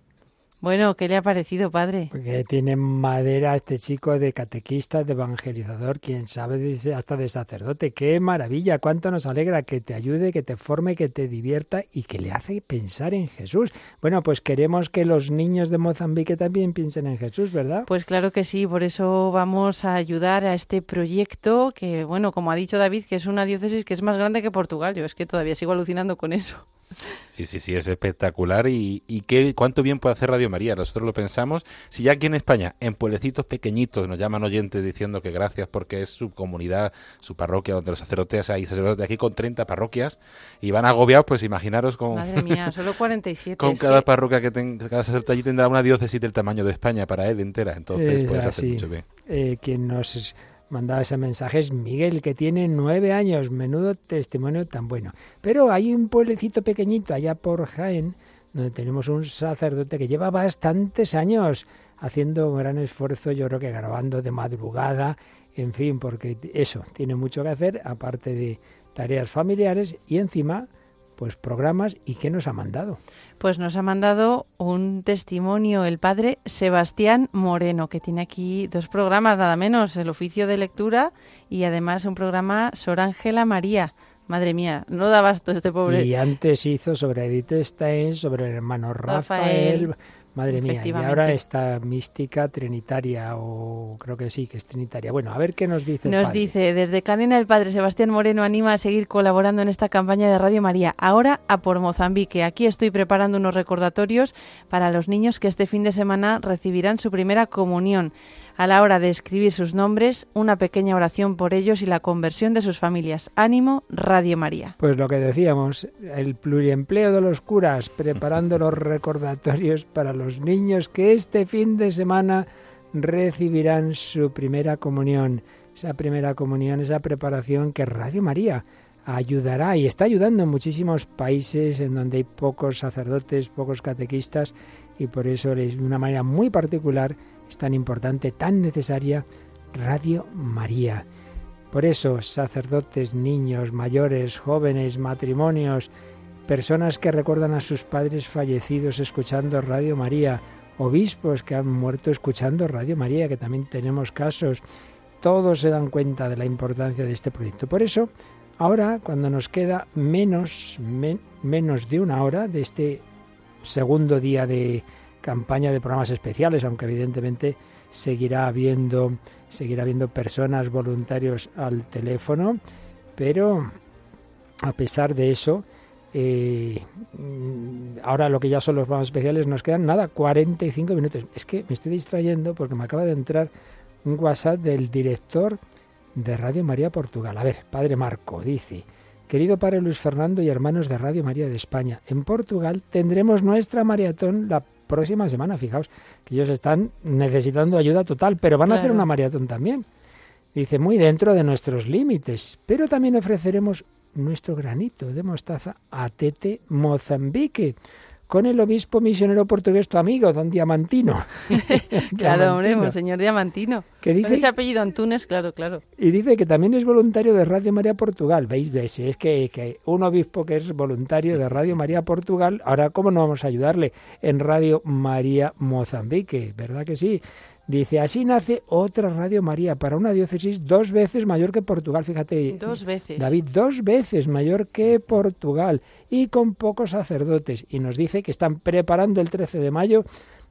Bueno, ¿qué le ha parecido, padre? Porque tiene madera este chico de catequista, de evangelizador, quién sabe, dice, hasta de sacerdote. ¡Qué maravilla! ¡Cuánto nos alegra que te ayude, que te forme, que te divierta y que le hace pensar en Jesús! Bueno, pues queremos que los niños de Mozambique también piensen en Jesús, ¿verdad? Pues claro que sí, por eso vamos a ayudar a este proyecto que, bueno, como ha dicho David, que es una diócesis que es más grande que Portugal. Yo es que todavía sigo alucinando con eso. Sí, sí, sí, es espectacular. ¿Y, y qué, cuánto bien puede hacer Radio María? Nosotros lo pensamos. Si ya aquí en España, en pueblecitos pequeñitos, nos llaman oyentes diciendo que gracias porque es su comunidad, su parroquia, donde los sacerdotes hay sacerdotes de aquí con 30 parroquias y van agobiados, pues imaginaros con, Madre mía, solo 47. con cada que- parroquia que tenga, cada sacerdote allí tendrá una diócesis del tamaño de España para él entera. Entonces, Es pues hace así. mucho bien. Eh, quien nos mandaba ese mensaje es Miguel, que tiene nueve años. Menudo testimonio tan bueno. Pero hay un pueblecito pequeñito allá por Jaén, donde tenemos un sacerdote que lleva bastantes años haciendo un gran esfuerzo, yo creo que grabando de madrugada, en fin, porque eso, tiene mucho que hacer, aparte de tareas familiares y encima, pues programas. ¿Y qué nos ha mandado? Pues nos ha mandado un testimonio el padre Sebastián Moreno, que tiene aquí dos programas, nada menos, el oficio de lectura y además un programa Sor Ángela María. Madre mía, no daba todo este pobre. Y antes hizo sobre Edith Stein, sobre el hermano Rafael. Rafael, Madre mía, y ahora esta mística trinitaria, o creo que sí, que es trinitaria. Bueno, a ver qué nos dice. el Nos padre. dice, desde Canina el padre Sebastián Moreno anima a seguir colaborando en esta campaña de Radio María. Ahora a por Mozambique. Aquí estoy preparando unos recordatorios para los niños que este fin de semana recibirán su primera comunión. A la hora de escribir sus nombres, una pequeña oración por ellos y la conversión de sus familias. Ánimo, Radio María. Pues lo que decíamos, el pluriempleo de los curas, preparando los recordatorios para los niños que este fin de semana recibirán su primera comunión. Esa primera comunión, esa preparación que Radio María ayudará y está ayudando en muchísimos países en donde hay pocos sacerdotes, pocos catequistas y por eso es de una manera muy particular es tan importante, tan necesaria Radio María. Por eso, sacerdotes, niños, mayores, jóvenes, matrimonios, personas que recuerdan a sus padres fallecidos escuchando Radio María, obispos que han muerto escuchando Radio María, que también tenemos casos, todos se dan cuenta de la importancia de este proyecto. Por eso, ahora, cuando nos queda menos, men- menos de una hora de este segundo día de campaña de programas especiales, aunque evidentemente seguirá habiendo, seguirá habiendo personas voluntarios al teléfono, pero a pesar de eso, eh, mm, ahora lo que ya son los programas especiales nos quedan nada, 45 minutos. Es que me estoy distrayendo porque me acaba de entrar un WhatsApp del director de Radio María Portugal. A ver, padre Marco, dice, querido padre Luis Fernando y hermanos de Radio María de España, en Portugal tendremos nuestra maratón la próxima semana. Fijaos que ellos están necesitando ayuda total, pero van a hacer una maratón también. Dice, muy dentro de nuestros límites, pero también ofreceremos nuestro granito de mostaza a Tete Mozambique, con el obispo misionero portugués, tu amigo, don Diamantino. Claro, hombre. Monseñor Diamantino. Que dice- ese apellido Antunes, claro, claro. Y dice que también es voluntario de Radio María Portugal. ¿Veis? ¿Veis? Es que, que un obispo que es voluntario de Radio María Portugal, ahora ¿cómo no vamos a ayudarle en Radio María Mozambique? ¿Verdad que sí? Dice, así nace otra Radio María para una diócesis dos veces mayor que Portugal. Fíjate, Dos veces. David, dos veces mayor que Portugal y con pocos sacerdotes. Y nos dice que están preparando el 13 de mayo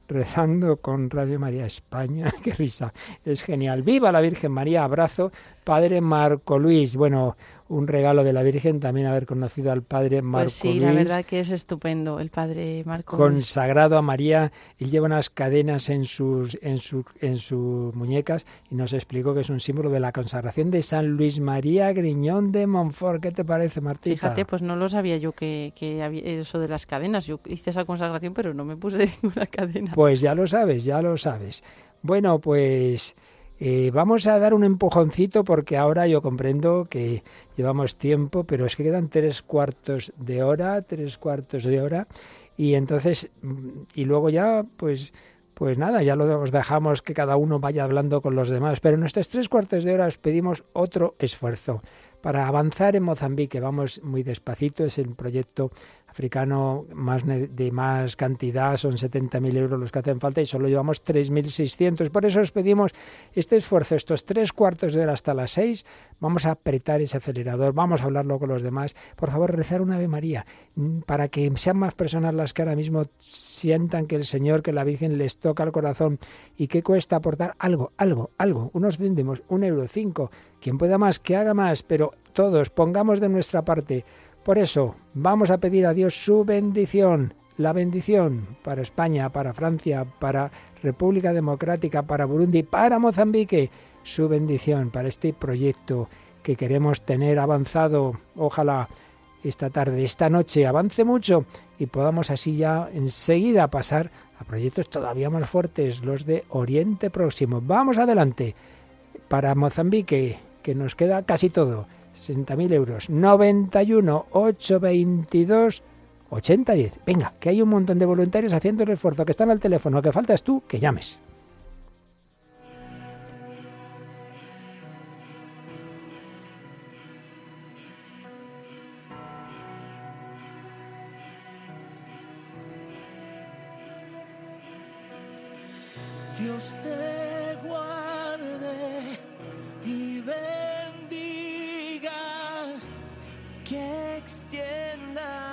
rezando con Radio María España. Qué risa. Es genial. Viva la Virgen María. Abrazo, Padre Marco Luis. Bueno, un regalo de la Virgen también haber conocido al Padre Marco Pues sí, Luis. la verdad que es estupendo el padre Marco. Luis. Consagrado a María, él lleva unas cadenas en sus, en, su, en sus muñecas y nos explicó que es un símbolo de la consagración de San Luis María Griñón de Montfort. ¿Qué te parece, Martita? Fíjate, pues no lo sabía yo que, que había eso de las cadenas. Yo hice esa consagración, pero no me puse ninguna cadena. Pues ya lo sabes, ya lo sabes. Bueno, pues eh, vamos a dar un empujoncito porque ahora yo comprendo que llevamos tiempo, pero es que quedan tres cuartos de hora, tres cuartos de hora, y entonces, mm, y luego ya, pues, pues nada, ya lo os dejamos que cada uno vaya hablando con los demás. Pero en estos tres cuartos de hora os pedimos otro esfuerzo para avanzar en Mozambique. Vamos muy despacito, es el proyecto africano más de más cantidad, son 70.000 euros los que hacen falta y solo llevamos 3.600. Por eso os pedimos este esfuerzo, estos tres cuartos de hora hasta las seis, vamos a apretar ese acelerador, vamos a hablarlo con los demás. Por favor, rezar una Ave María, mm, para que sean más personas las que ahora mismo sientan que el Señor, que la Virgen les toca el corazón y que cuesta aportar algo, algo, algo, unos céntimos, un euro, cinco, quien pueda más, que haga más, pero todos pongamos de nuestra parte. Por eso vamos a pedir a Dios su bendición, la bendición para España, para Francia, para República Democrática, para Burundi, para Mozambique, su bendición para este proyecto que queremos tener avanzado. Ojalá esta tarde, esta noche avance mucho y podamos así ya enseguida pasar a proyectos todavía más fuertes, los de Oriente Próximo. Vamos adelante para Mozambique, que nos queda casi todo. 60.000 euros. 91 822 8010. Venga, que hay un montón de voluntarios haciendo el esfuerzo, que están al teléfono, que faltas tú, que llames. Dios te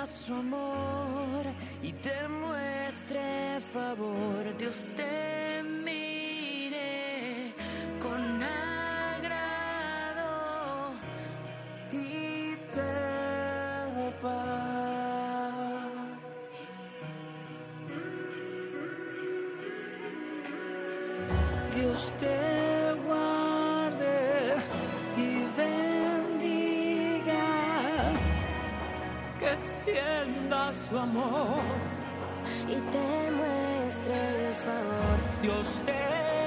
su amor y te muestre favor. Dios te mire con agrado y te dé paz. Dios te extienda su amor y te muestre el favor. Dios te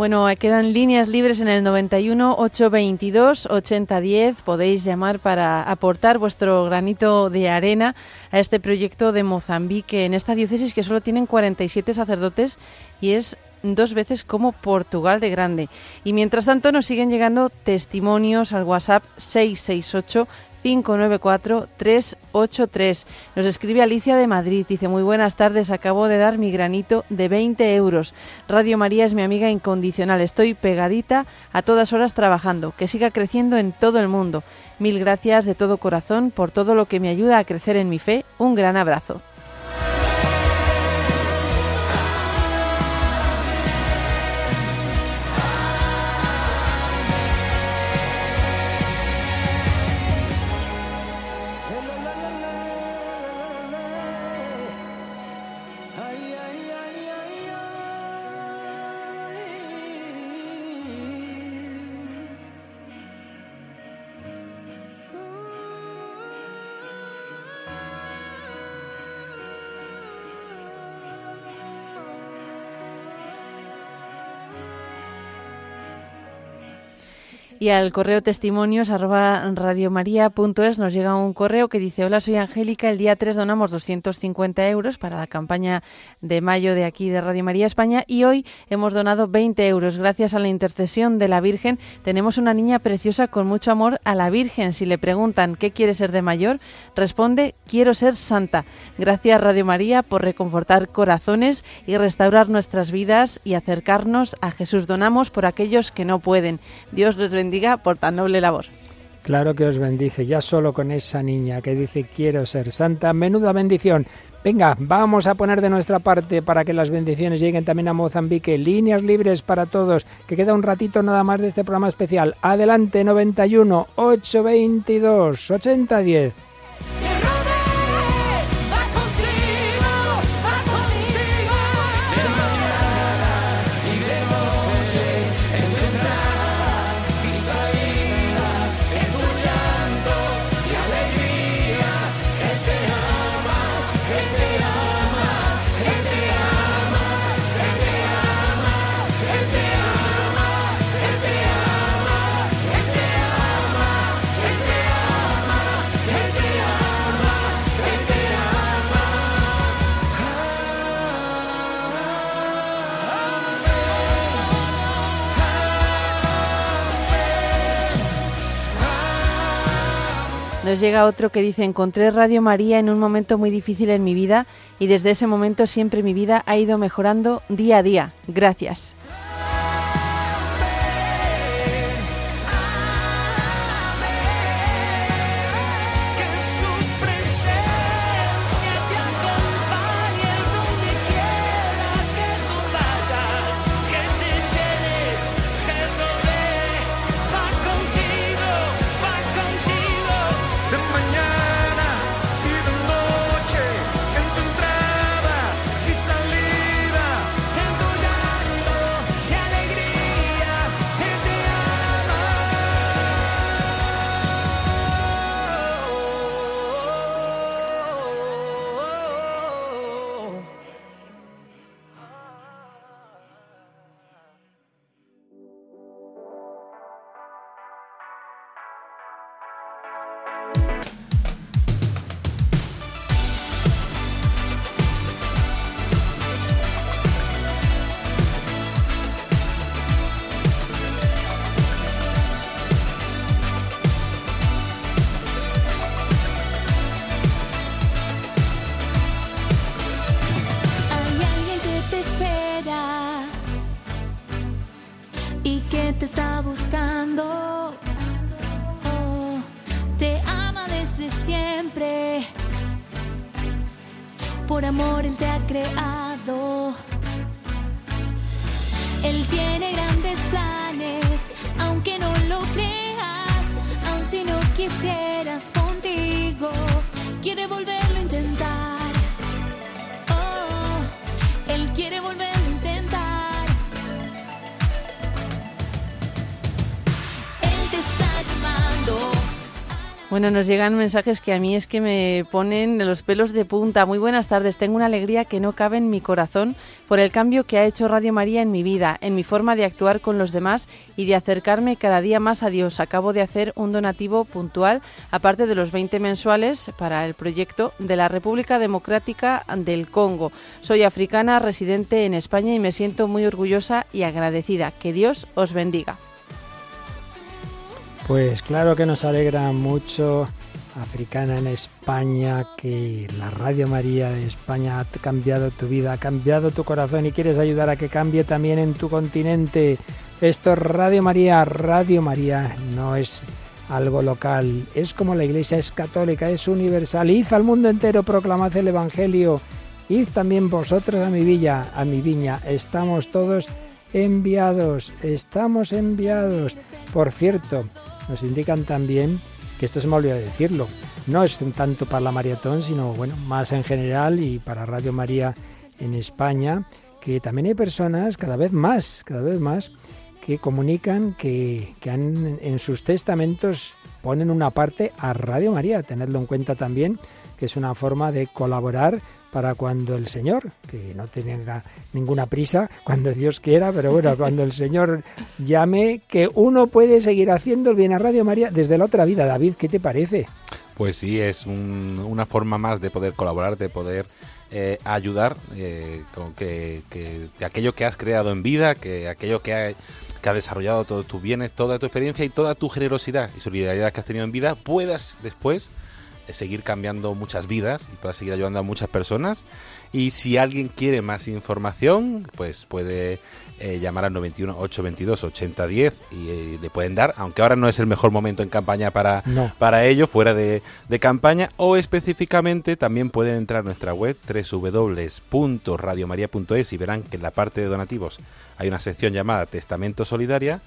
Bueno, quedan líneas libres en el 91 822 8010. Podéis llamar para aportar vuestro granito de arena a este proyecto de Mozambique en esta diócesis que solo tienen 47 sacerdotes y es dos veces como Portugal de grande. Y mientras tanto nos siguen llegando testimonios al WhatsApp 668 594-383. Nos escribe Alicia de Madrid. Dice, muy buenas tardes, acabo de dar mi granito de 20 euros. Radio María es mi amiga incondicional. Estoy pegadita a todas horas trabajando. Que siga creciendo en todo el mundo. Mil gracias de todo corazón por todo lo que me ayuda a crecer en mi fe. Un gran abrazo. Y al correo testimonios arroba radiomaria.es nos llega un correo que dice, hola, soy Angélica, el día 3 donamos 250 euros para la campaña de mayo de aquí de Radio María España y hoy hemos donado 20 euros. Gracias a la intercesión de la Virgen tenemos una niña preciosa con mucho amor a la Virgen. Si le preguntan qué quiere ser de mayor, responde, quiero ser santa. Gracias Radio María por reconfortar corazones y restaurar nuestras vidas y acercarnos a Jesús. Donamos por aquellos que no pueden. Dios les bendiga por tan noble labor. Claro que os bendice, ya solo con esa niña que dice quiero ser santa, menuda bendición. Venga, vamos a poner de nuestra parte para que las bendiciones lleguen también a Mozambique. Líneas libres para todos, que queda un ratito nada más de este programa especial. Adelante, 91 822 8010. Nos llega otro que dice, encontré Radio María en un momento muy difícil en mi vida y desde ese momento siempre mi vida ha ido mejorando día a día. Gracias. Bueno, nos llegan mensajes que a mí es que me ponen los pelos de punta. Muy buenas tardes, tengo una alegría que no cabe en mi corazón por el cambio que ha hecho Radio María en mi vida, en mi forma de actuar con los demás y de acercarme cada día más a Dios. Acabo de hacer un donativo puntual, aparte de los 20 mensuales, para el proyecto de la República Democrática del Congo. Soy africana, residente en España y me siento muy orgullosa y agradecida. Que Dios os bendiga. Pues claro que nos alegra mucho, africana en España, que la Radio María de España ha cambiado tu vida, ha cambiado tu corazón y quieres ayudar a que cambie también en tu continente. Esto es Radio María, Radio María no es algo local, es como la Iglesia es católica, es universal. Id al mundo entero, proclamad el Evangelio. Id también vosotros a mi villa, a mi viña. Estamos todos enviados, estamos enviados. Por cierto, nos indican también que esto se me olvidó decirlo. No es tanto para la maratón, sino bueno, más en general y para Radio María en España, que también hay personas cada vez más, cada vez más, que comunican que, que han, en sus testamentos ponen una parte a Radio María. Tenedlo en cuenta también, que es una forma de colaborar para cuando el Señor, que no tenga ninguna prisa, cuando Dios quiera, pero bueno, cuando el Señor llame, que uno puede seguir haciendo el bien a Radio María desde la otra vida. David, ¿qué te parece? Pues sí, es un- una forma más de poder colaborar, de poder eh, ayudar eh, con que, que de aquello que has creado en vida, que aquello que ha, que ha desarrollado todos tus bienes, toda tu experiencia y toda tu generosidad y solidaridad que has tenido en vida, puedas después seguir cambiando muchas vidas y puedas seguir ayudando a muchas personas. Y si alguien quiere más información, pues puede eh, llamar al 91 822 8010 y eh, le pueden dar, aunque ahora no es el mejor momento en campaña para, No. para ello, fuera de, de campaña, o específicamente también pueden entrar a nuestra web www.radiomaria.es y verán que en la parte de donativos hay una sección llamada Testamento Solidaria,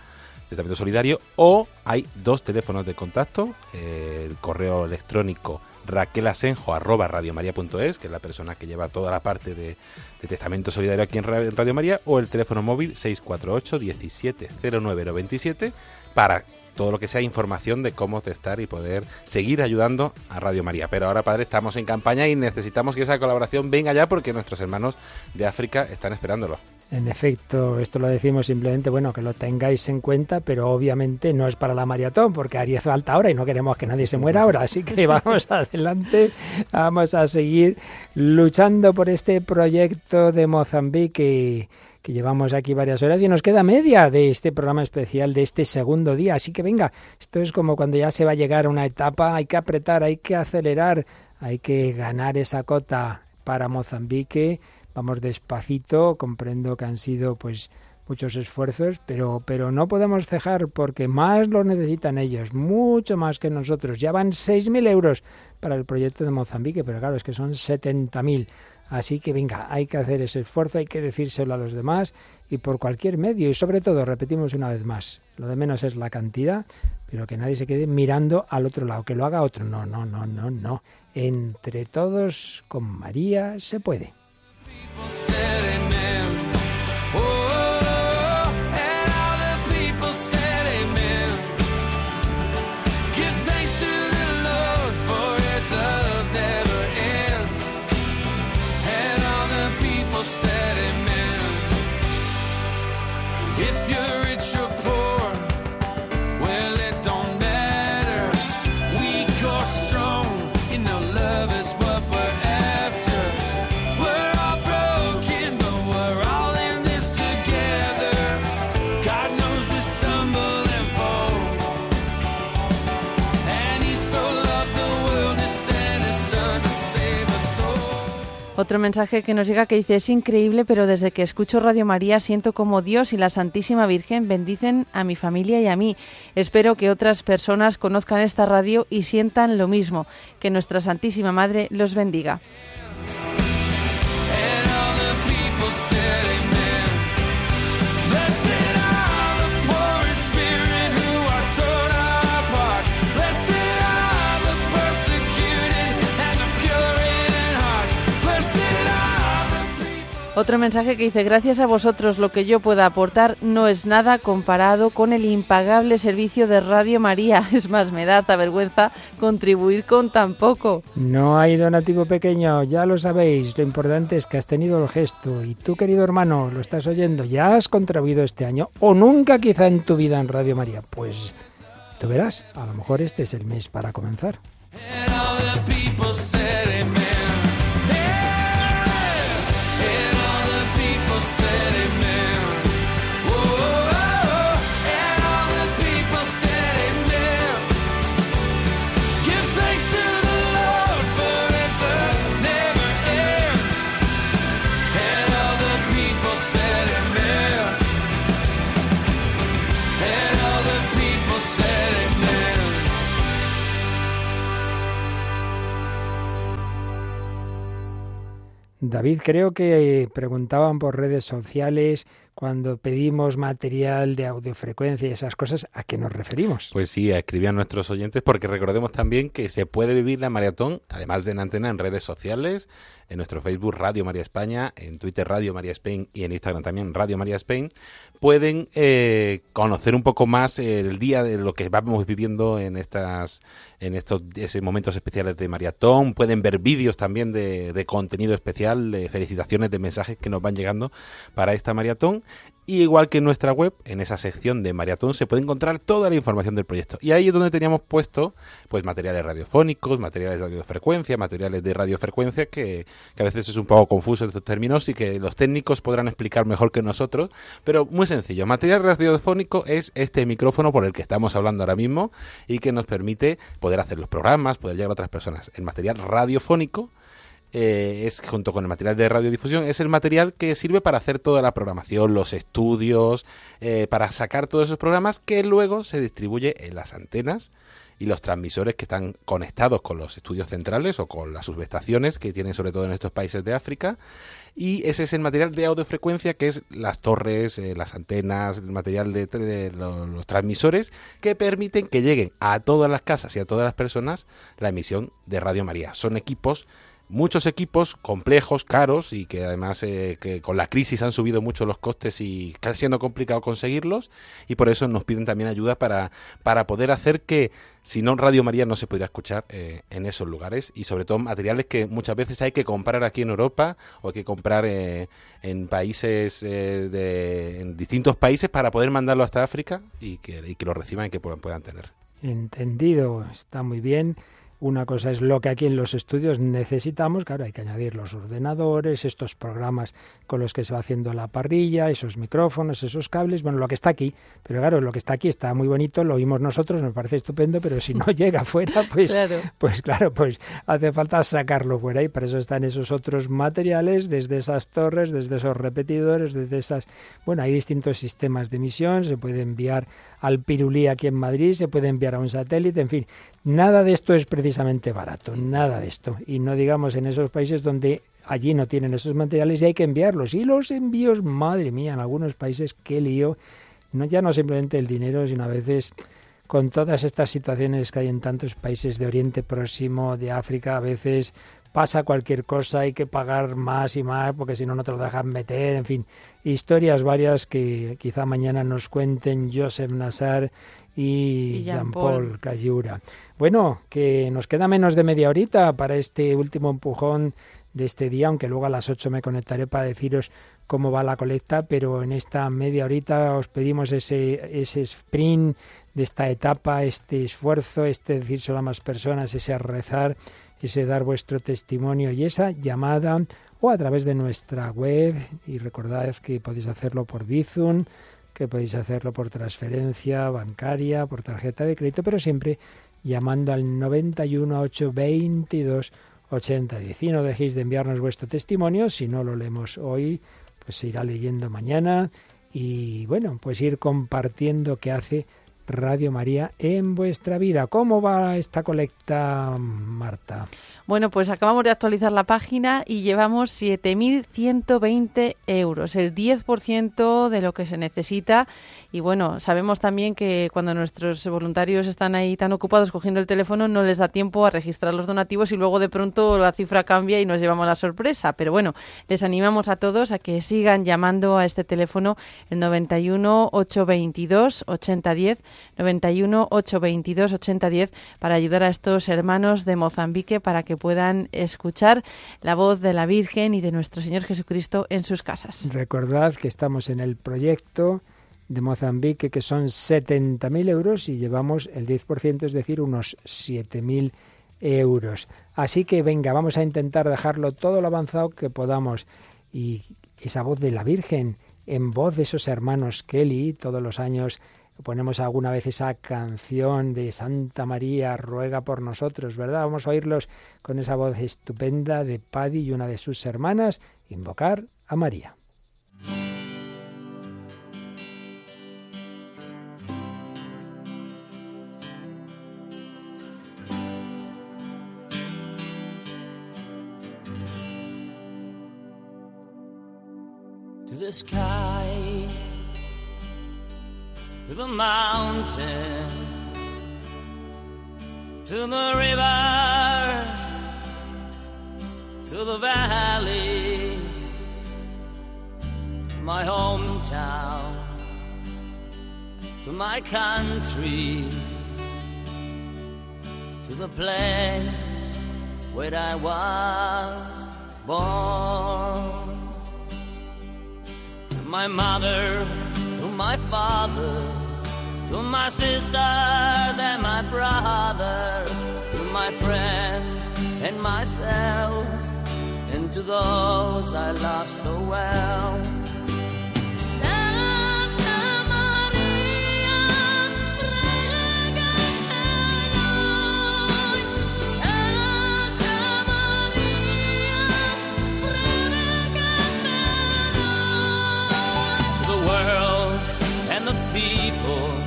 Testamento Solidario, o hay dos teléfonos de contacto, eh, el correo electrónico raquelasenjo arroba radiomaria.es, que es la persona que lleva toda la parte de, de Testamento Solidario aquí en Radio María, o el teléfono móvil 648 17 09027 para todo lo que sea información de cómo testar y poder seguir ayudando a Radio María. Pero ahora, padre, estamos en campaña y necesitamos que esa colaboración venga ya porque nuestros hermanos de África están esperándolo. En efecto, esto lo decimos simplemente, bueno, que lo tengáis en cuenta, pero obviamente no es para la maratón, porque haría falta ahora y no queremos que nadie se muera ahora. Así que vamos adelante, vamos a seguir luchando por este proyecto de Mozambique que llevamos aquí varias horas y nos queda media de este programa especial de este segundo día. Así que venga, esto es como cuando ya se va a llegar a una etapa, hay que apretar, hay que acelerar, hay que ganar esa cota para Mozambique. Vamos despacito, comprendo que han sido pues muchos esfuerzos, pero, pero no podemos cejar porque más lo necesitan ellos, mucho más que nosotros. Ya van 6.000 euros para el proyecto de Mozambique, pero claro, es que son 70.000. Así que venga, hay que hacer ese esfuerzo, hay que decírselo a los demás y por cualquier medio. Y sobre todo, repetimos una vez más, lo de menos es la cantidad, pero que nadie se quede mirando al otro lado, que lo haga otro. No, no, no, no, no. Entre todos, con María, se puede i'll settle it Otro mensaje que nos llega que dice, es increíble, pero desde que escucho Radio María siento como Dios y la Santísima Virgen bendicen a mi familia y a mí. Espero que otras personas conozcan esta radio y sientan lo mismo. Que nuestra Santísima Madre los bendiga. Otro mensaje que dice, gracias a vosotros lo que yo pueda aportar no es nada comparado con el impagable servicio de Radio María. Es más, me da hasta vergüenza contribuir con tan poco. No hay donativo pequeño, ya lo sabéis. Lo importante es que has tenido el gesto. Y tú, querido hermano, lo estás oyendo, ya has contribuido este año o nunca quizá en tu vida en Radio María. Pues tú verás, a lo mejor este es el mes para comenzar. David, creo que preguntaban por redes sociales cuando pedimos material de audiofrecuencia y esas cosas, ¿a qué nos referimos? Pues sí, escribían nuestros oyentes porque recordemos también que se puede vivir la maratón, además de en antena, en redes sociales, en nuestro Facebook Radio María España, en Twitter Radio María Spain y en Instagram también Radio María Spain. Pueden eh, conocer un poco más el día de lo que vamos viviendo en estas en estos momentos especiales de maratón. Pueden ver vídeos también de, de contenido especial, de felicitaciones, de mensajes que nos van llegando para esta maratón. Y igual que en nuestra web, en esa sección de maratón se puede encontrar toda la información del proyecto. Y ahí es donde teníamos puesto pues materiales radiofónicos, materiales de radiofrecuencia, materiales de radiofrecuencia, que, que a veces es un poco confuso estos términos y que los técnicos podrán explicar mejor que nosotros. Pero muy sencillo, material radiofónico es este micrófono por el que estamos hablando ahora mismo y que nos permite poder hacer los programas, poder llegar a otras personas. El material radiofónico eh, es junto con el material de radiodifusión, es el material que sirve para hacer toda la programación, los estudios, eh, para sacar todos esos programas que luego se distribuye en las antenas y los transmisores que están conectados con los estudios centrales o con las subestaciones que tienen sobre todo en estos países de África. Y ese es el material de audiofrecuencia que es las torres, eh, las antenas, el material de, de lo- los transmisores que permiten que lleguen a todas las casas y a todas las personas la emisión de Radio María. Son equipos muchos equipos complejos, caros y que además eh, que con la crisis han subido mucho los costes y está siendo complicado conseguirlos y por eso nos piden también ayuda para, para poder hacer que si no Radio María no se pudiera escuchar eh, en esos lugares y sobre todo materiales que muchas veces hay que comprar aquí en Europa o hay que comprar eh, en países eh, de en distintos países para poder mandarlo hasta África y que, y que lo reciban y que puedan tener. Entendido, está muy bien. Una cosa es lo que aquí en los estudios necesitamos, claro, hay que añadir los ordenadores, estos programas con los que se va haciendo la parrilla, esos micrófonos, esos cables, bueno, lo que está aquí, pero claro, lo que está aquí está muy bonito, lo oímos nosotros, nos parece estupendo, pero si no llega fuera, pues Claro. pues claro, pues hace falta sacarlo fuera y para eso están esos otros materiales, desde esas torres, desde esos repetidores, desde esas, bueno, hay distintos sistemas de emisión, se puede enviar al Pirulí aquí en Madrid, se puede enviar a un satélite, en fin, nada de esto es precisamente barato, nada de esto. Y no digamos en esos países donde allí no tienen esos materiales y hay que enviarlos. Y los envíos, madre mía, en algunos países, qué lío. No, ya no simplemente el dinero, sino a veces con todas estas situaciones que hay en tantos países de Oriente Próximo, de África, a veces pasa cualquier cosa, hay que pagar más y más porque si no, no te lo dejan meter, en fin, historias varias que quizá mañana nos cuenten Joseph Nassar y, Y Jean-Paul. Cayura. Bueno, que nos queda menos de media horita para este último empujón de este día, aunque luego a las 8 me conectaré para deciros cómo va la colecta, pero en esta media horita os pedimos ese, ese sprint de esta etapa, este esfuerzo, este decir solo a más personas, ese rezar, ese dar vuestro testimonio y esa llamada o a través de nuestra web y recordad que podéis hacerlo por Bizum, que podéis hacerlo por transferencia bancaria, por tarjeta de crédito, pero siempre llamando al 91 822 8010. Y no dejéis de enviarnos vuestro testimonio, si no lo leemos hoy, pues se irá leyendo mañana y bueno, pues ir compartiendo qué hace Radio María en vuestra vida. ¿Cómo va esta colecta, Marta? Bueno, pues acabamos de actualizar la página y llevamos 7.120 euros, el 10% de lo que se necesita. Y bueno, sabemos también que cuando nuestros voluntarios están ahí tan ocupados cogiendo el teléfono, no les da tiempo a registrar los donativos y luego de pronto la cifra cambia y nos llevamos la sorpresa. Pero bueno, les animamos a todos a que sigan llamando a este teléfono, el 91 822 8010, 91 822 8010, para ayudar a estos hermanos de Mozambique para que puedan escuchar la voz de la Virgen y de nuestro Señor Jesucristo en sus casas. Recordad que estamos en el proyecto de Mozambique, que son 70.000 euros y llevamos el 10%, es decir, unos 7.000 euros. Así que venga, vamos a intentar dejarlo todo lo avanzado que podamos. Y esa voz de la Virgen, en voz de esos hermanos Kelly, todos los años ponemos alguna vez esa canción de Santa María, ruega por nosotros, ¿verdad? Vamos a oírlos con esa voz estupenda de Paddy y una de sus hermanas, invocar a María. To the mountain, to the river, to the valley, my hometown, to my country, to the place where I was born. To my mother, to my father, to my sisters and my brothers, to my friends and myself, and to those I love so well. Santa Maria, prega per noi. Santa Maria, prega per noi. to the world and the people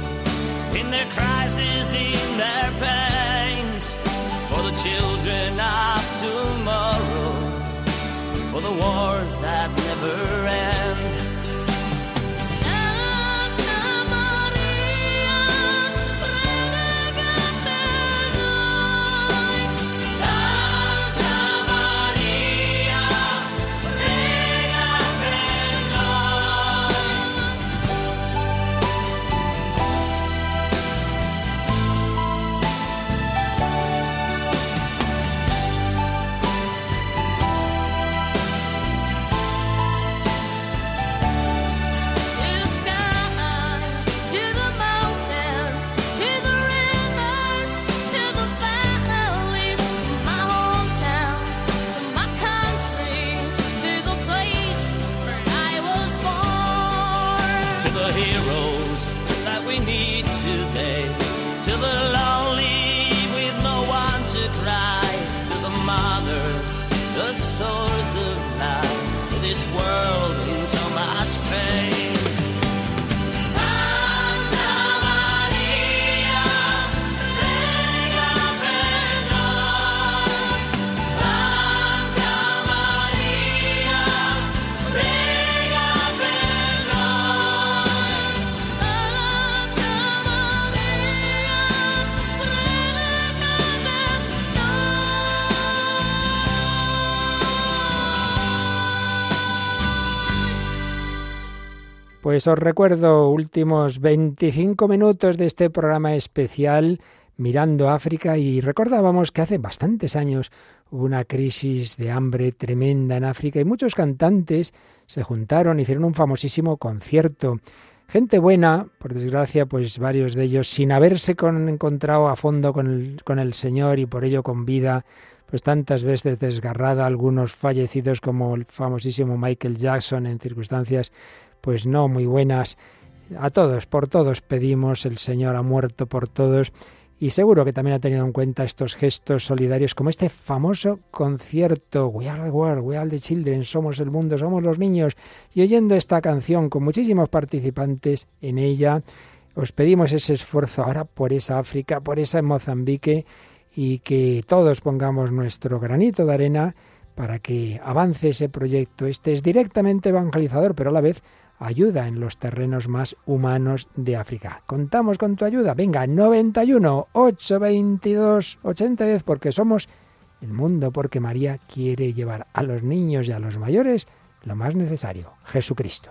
their crises, in their pains, for the children of tomorrow, for the wars that never end. Os recuerdo últimos 25 minutos de este programa especial Mirando África y recordábamos que hace bastantes años hubo una crisis de hambre tremenda en África y muchos cantantes se juntaron, hicieron un famosísimo concierto. Gente buena, por desgracia, pues varios de ellos sin haberse con- encontrado a fondo con el, con el Señor y por ello con vida, pues tantas veces desgarrada, algunos fallecidos como el famosísimo Michael Jackson en circunstancias pues no muy buenas. A todos, por todos pedimos, el Señor ha muerto por todos y seguro que también ha tenido en cuenta estos gestos solidarios como este famoso concierto We are the world, we are the children, somos el mundo, somos los niños y oyendo esta canción con muchísimos participantes en ella os pedimos ese esfuerzo ahora por esa África, por esa Mozambique y que todos pongamos nuestro granito de arena para que avance ese proyecto. Este es directamente evangelizador, pero a la vez ayuda en los terrenos más humanos de África. Contamos con tu ayuda. Venga, 91 822 8010 porque somos el mundo, porque María quiere llevar a los niños y a los mayores lo más necesario, Jesucristo.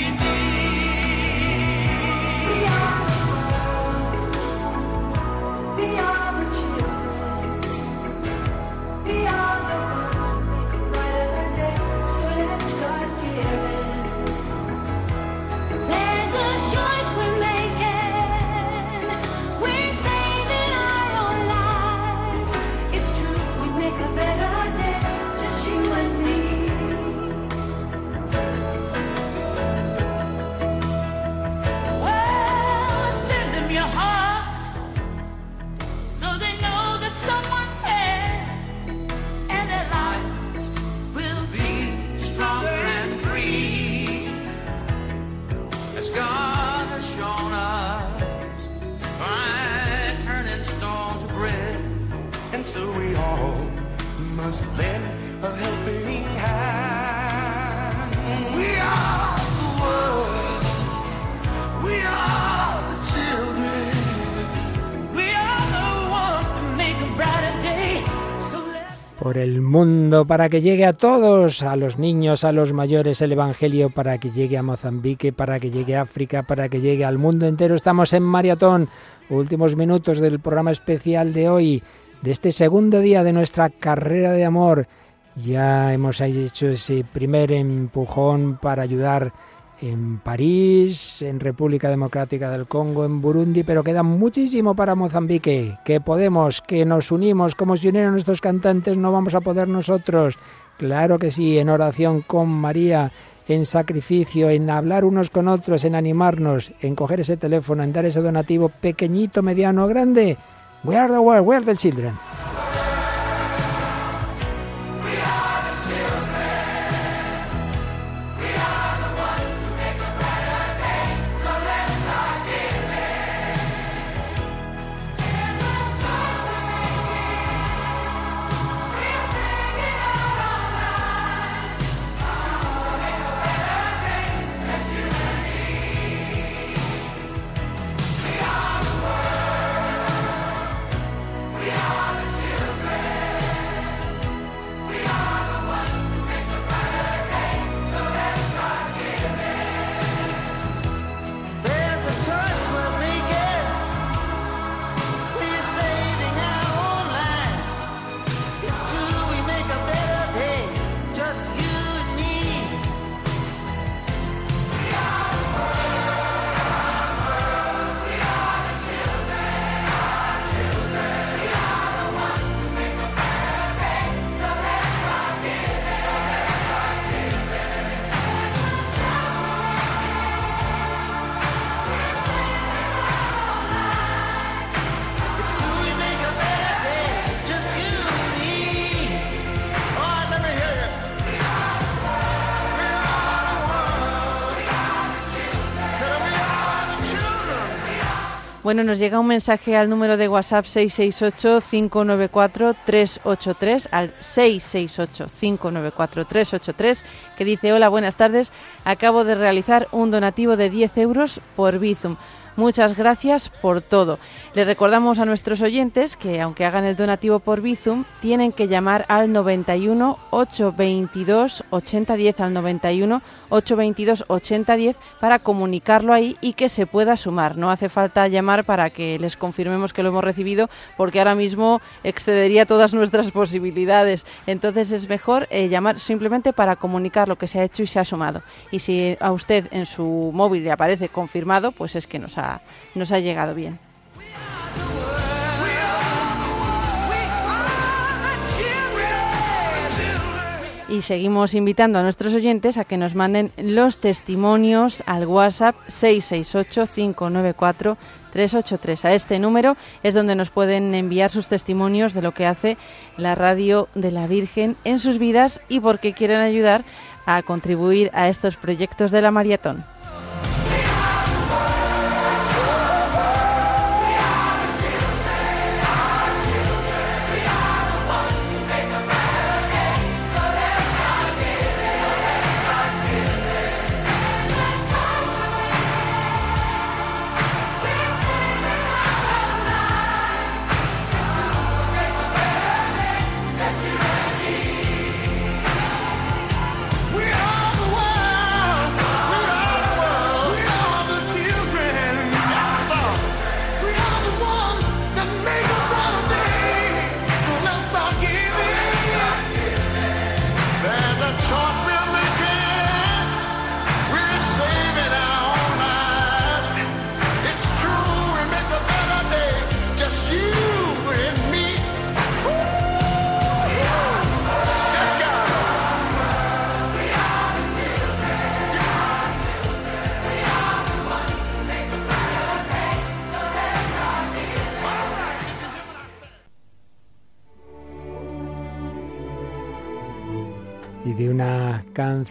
Por el mundo, para que llegue a todos, a los niños, a los mayores, el Evangelio, para que llegue a Mozambique, para que llegue a África, para que llegue al mundo entero. Estamos en Maratón, últimos minutos del programa especial de hoy, de este segundo día de nuestra carrera de amor. Ya hemos hecho ese primer empujón para ayudar en París, en República Democrática del Congo, en Burundi, pero queda muchísimo para Mozambique. Que podemos, que nos unimos, como se unieron estos cantantes, no vamos a poder nosotros. Claro que sí, en oración con María, en sacrificio, en hablar unos con otros, en animarnos, en coger ese teléfono, en dar ese donativo pequeñito, mediano, grande. We are the world, we are the children. Bueno, nos llega un mensaje al número de WhatsApp 668-594-383, al 668-594-383, que dice, hola, buenas tardes, acabo de realizar un donativo de 10 euros por Bizum. Muchas gracias por todo. Le recordamos a nuestros oyentes que aunque hagan el donativo por Bizum, tienen que llamar al 91 822 8010 al 91 822 8010 para comunicarlo ahí y que se pueda sumar. No hace falta llamar para que les confirmemos que lo hemos recibido porque ahora mismo excedería todas nuestras posibilidades. Entonces es mejor eh, llamar simplemente para comunicar lo que se ha hecho y se ha sumado. Y si a usted en su móvil le aparece confirmado, pues es que nos ha, nos ha llegado bien. Y seguimos invitando a nuestros oyentes a que nos manden los testimonios al WhatsApp 668-594-383. A este número es donde nos pueden enviar sus testimonios de lo que hace la radio de la Virgen en sus vidas y por qué quieren ayudar a contribuir a estos proyectos de la maratón.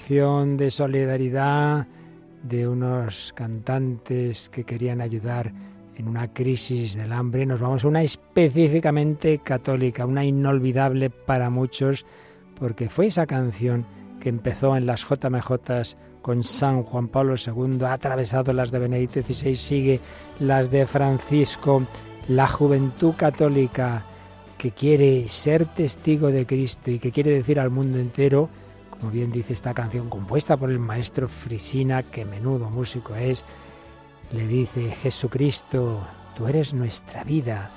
De solidaridad de unos cantantes que querían ayudar en una crisis del hambre, nos vamos a una específicamente católica, una inolvidable para muchos, porque fue esa canción que empezó en las JMJ con San Juan Pablo II, ha atravesado las de Benedicto XVI, sigue las de Francisco, la juventud católica que quiere ser testigo de Cristo y que quiere decir al mundo entero, como bien dice esta canción compuesta por el maestro Frisina, que menudo músico es, le dice, Jesucristo, tú eres nuestra vida.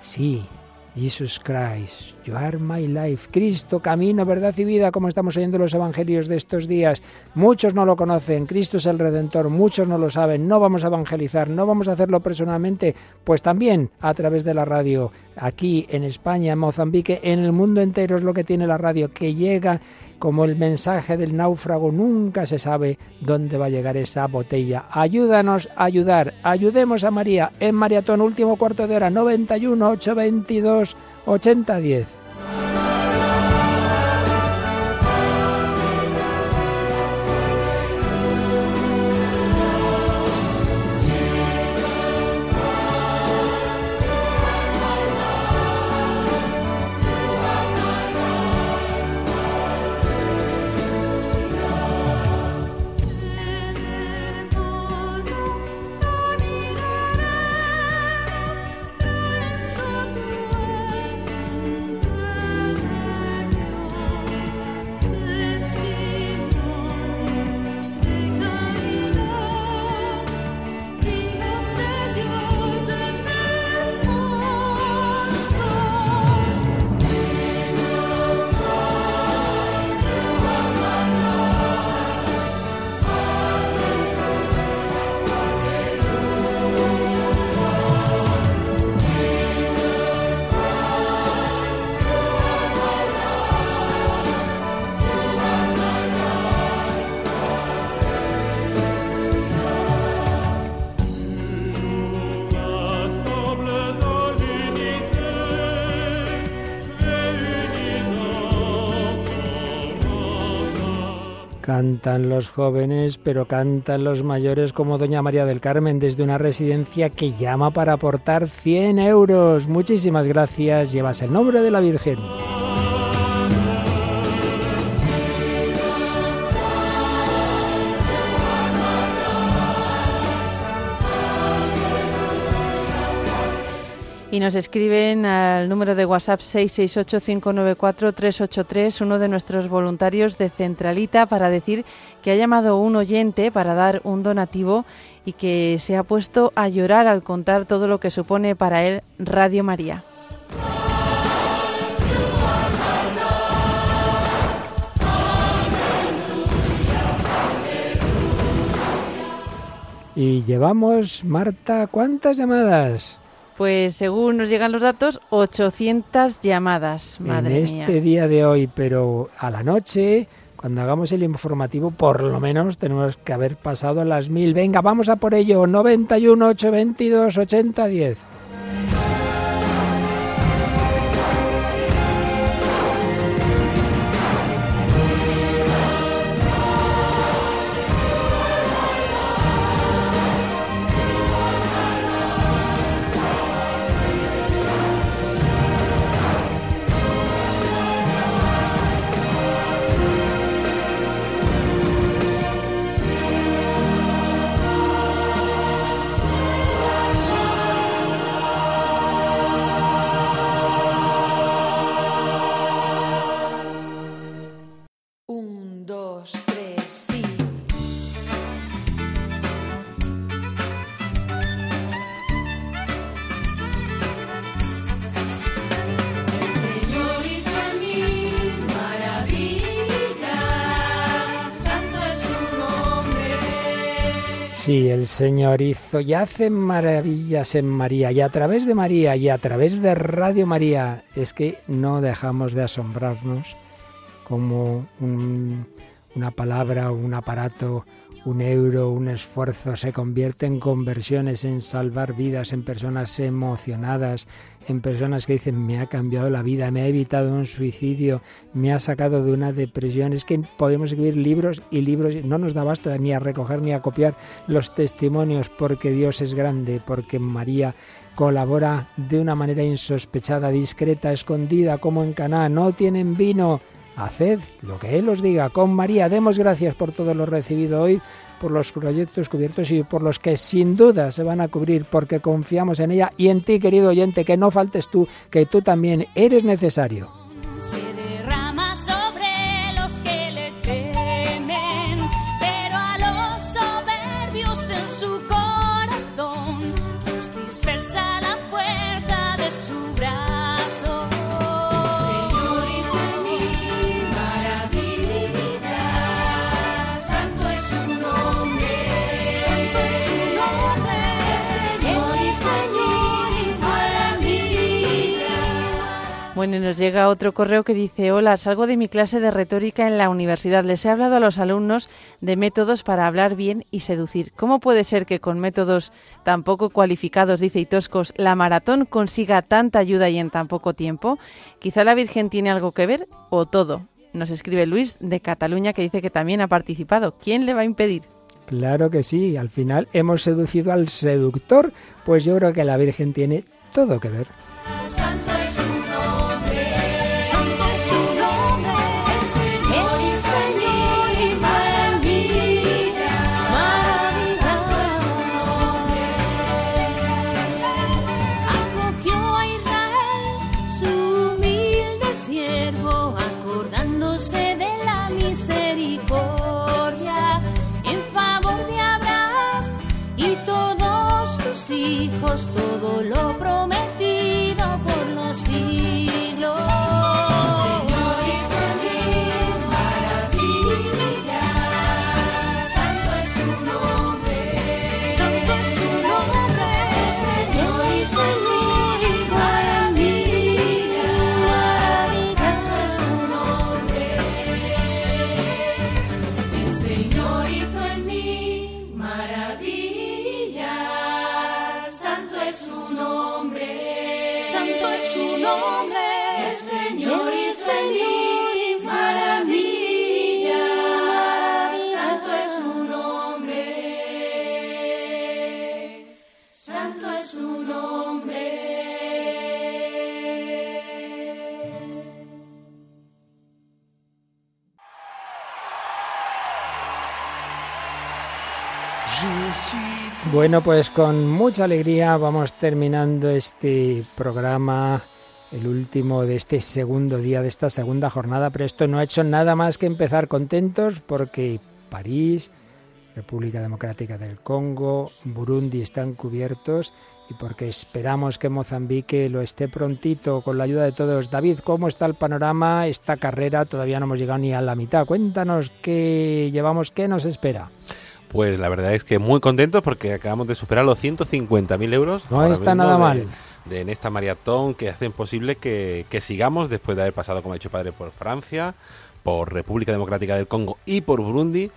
Sí, Jesus Christ, you are my life. Cristo, camino, verdad y vida, como estamos oyendo los evangelios de estos días. Muchos no lo conocen, Cristo es el Redentor, muchos no lo saben, no vamos a evangelizar, no vamos a hacerlo personalmente, pues también a través de la radio, aquí en España, en Mozambique, en el mundo entero es lo que tiene la radio, que llega como el mensaje del náufrago, nunca se sabe dónde va a llegar esa botella. Ayúdanos a ayudar, ayudemos a María en Maratón, último cuarto de hora, 91 822 8010. Cantan los jóvenes, pero cantan los mayores como Doña María del Carmen desde una residencia que llama para aportar 100 euros. Muchísimas gracias. Llevas el nombre de la Virgen. Y nos escriben al número de WhatsApp 668-594-383, uno de nuestros voluntarios de Centralita, para decir que ha llamado un oyente para dar un donativo y que se ha puesto a llorar al contar todo lo que supone para él Radio María. Y llevamos, Marta, ¿cuántas llamadas? Pues según nos llegan los datos, 800 llamadas, madre En este día de hoy, pero a la noche, cuando hagamos el informativo, por lo menos tenemos que haber pasado las mil. Venga, vamos a por ello. 91, 822, 80, 10. El Señor y hace maravillas en María y a través de María y a través de Radio María es que no dejamos de asombrarnos como un- una palabra, un aparato, un euro, un esfuerzo se convierte en conversiones, en salvar vidas, en personas emocionadas, en personas que dicen me ha cambiado la vida, me ha evitado un suicidio, me ha sacado de una depresión. Es que podemos escribir libros y libros, no nos da basta ni a recoger ni a copiar los testimonios porque Dios es grande, porque María colabora de una manera insospechada, discreta, escondida, como en Caná. No tienen vino. Haced lo que Él os diga. Con María, demos gracias por todo lo recibido hoy, por los proyectos cubiertos y por los que sin duda se van a cubrir, porque confiamos en ella y en ti, querido oyente, que no faltes tú, que tú también eres necesario. Bueno, nos llega otro correo que dice, hola, salgo de mi clase de retórica en la universidad. Les he hablado a los alumnos de métodos para hablar bien y seducir. ¿Cómo puede ser que con métodos tan poco cualificados, dice y toscos, la maratón consiga tanta ayuda y en tan poco tiempo? Quizá la Virgen tiene algo que ver o todo. Nos escribe Luis de Cataluña que dice que también ha participado. ¿Quién le va a impedir? Claro que sí, al final hemos seducido al seductor, pues yo creo que la Virgen tiene todo que ver. Santo todo lo Bueno, pues con mucha alegría vamos terminando este programa, el último de este segundo día de esta segunda jornada, pero esto no ha hecho nada más que empezar contentos porque París, República Democrática del Congo, Burundi están cubiertos y porque esperamos que Mozambique lo esté prontito con la ayuda de todos. David, ¿cómo está el panorama? Esta carrera todavía no hemos llegado ni a la mitad. Cuéntanos qué llevamos, qué nos espera. Pues la verdad es que muy contentos porque acabamos de superar los 150.000 euros. No está nada de- mal. de en esta maratón que hacen posible que, que sigamos después de haber pasado, como ha dicho padre, por Francia, por República Democrática del Congo y por Burundi.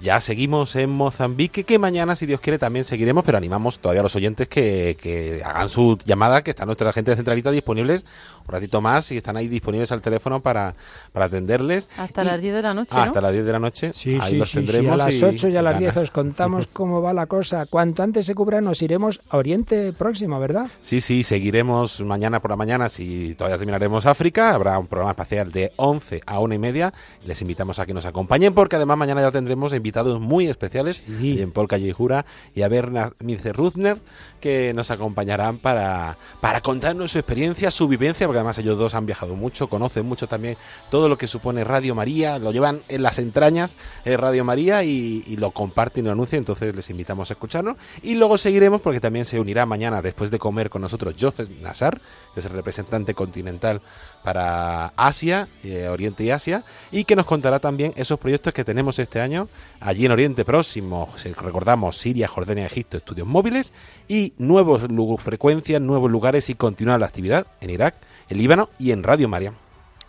Ya seguimos en Mozambique, que mañana, si Dios quiere, también seguiremos, pero animamos todavía a los oyentes que, que hagan su llamada, que está nuestra gente de Centralita disponibles un ratito más y están ahí disponibles al teléfono para, para atenderles. Hasta las 10 de la noche, Ah, ¿no? Hasta las 10 de la noche. Sí, ahí sí, los sí, sí, tendremos. a las y 8 y a las ganas. 10 os contamos cómo va la cosa. Cuanto antes se cubra nos iremos a Oriente Próximo, ¿verdad? Sí, sí, seguiremos mañana por la mañana, si todavía terminaremos África, habrá un programa espacial de 11 a 1 y media, y les invitamos a que nos acompañen, porque además mañana ya tendremos invitados muy especiales, y en Paul Callejura y a Bernard Mirce Ruzner, que nos acompañarán para, para contarnos su experiencia, su vivencia, porque además ellos dos han viajado mucho, conocen mucho también todo lo que supone Radio María, lo llevan en las entrañas eh, Radio María y, y lo comparten y lo anuncian, entonces les invitamos a escucharnos. Y luego seguiremos porque también se unirá mañana, después de comer con nosotros, Joseph que es el representante continental para Asia, eh, Oriente y Asia, y que nos contará también esos proyectos que tenemos este año allí en Oriente Próximo. Recordamos Siria, Jordania, Egipto, estudios móviles y nuevos frecuencias, nuevos lugares y continuar la actividad en Irak, en Líbano y en Radio María.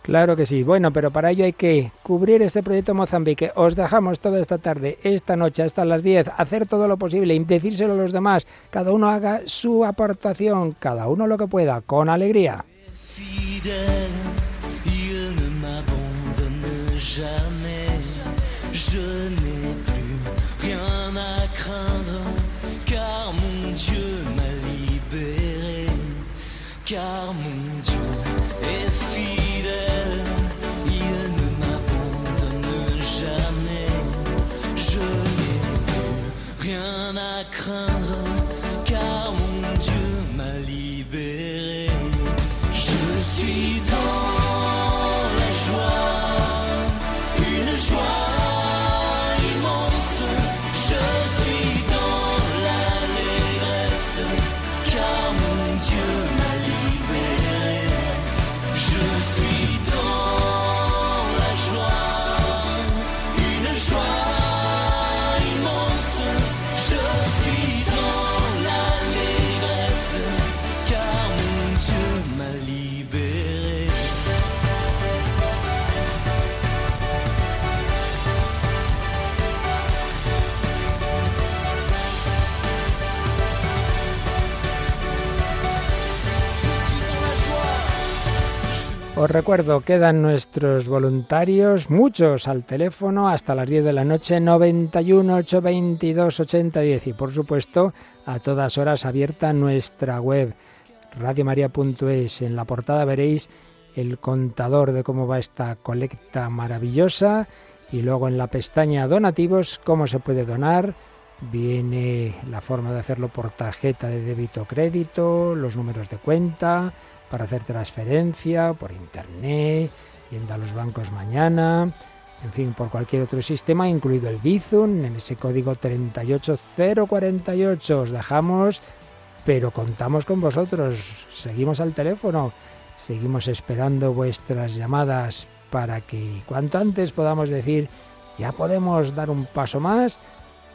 Claro que sí. Bueno, pero para ello hay que cubrir este proyecto Mozambique. Os dejamos toda esta tarde, esta noche, hasta las 10, hacer todo lo posible y decírselo a los demás. Cada uno haga su aportación, cada uno lo que pueda, con alegría. rien à craindre. Os recuerdo, quedan nuestros voluntarios, muchos al teléfono, hasta las 10 de la noche, 91 822 8010. Y por supuesto, a todas horas abierta nuestra web, radiomaria.es. En la portada veréis el contador de cómo va esta colecta maravillosa. Y luego en la pestaña donativos, cómo se puede donar. Viene la forma de hacerlo por tarjeta de débito o crédito, los números de cuenta, para hacer transferencia por internet, yendo a los bancos mañana, en fin, por cualquier otro sistema, incluido el Bizum, en ese código 38048. Os dejamos, pero contamos con vosotros. Seguimos al teléfono, seguimos esperando vuestras llamadas para que cuanto antes podamos decir, ya podemos dar un paso más,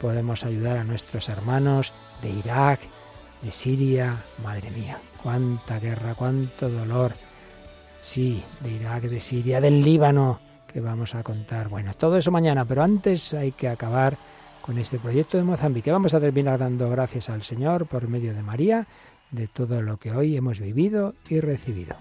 podemos ayudar a nuestros hermanos de Irak, de Siria, madre mía, cuánta guerra, cuánto dolor. Sí, de Irak, de Siria, del Líbano, que vamos a contar. Bueno, todo eso mañana, pero antes hay que acabar con este proyecto de Mozambique. Vamos a terminar dando gracias al Señor por medio de María de todo lo que hoy hemos vivido y recibido.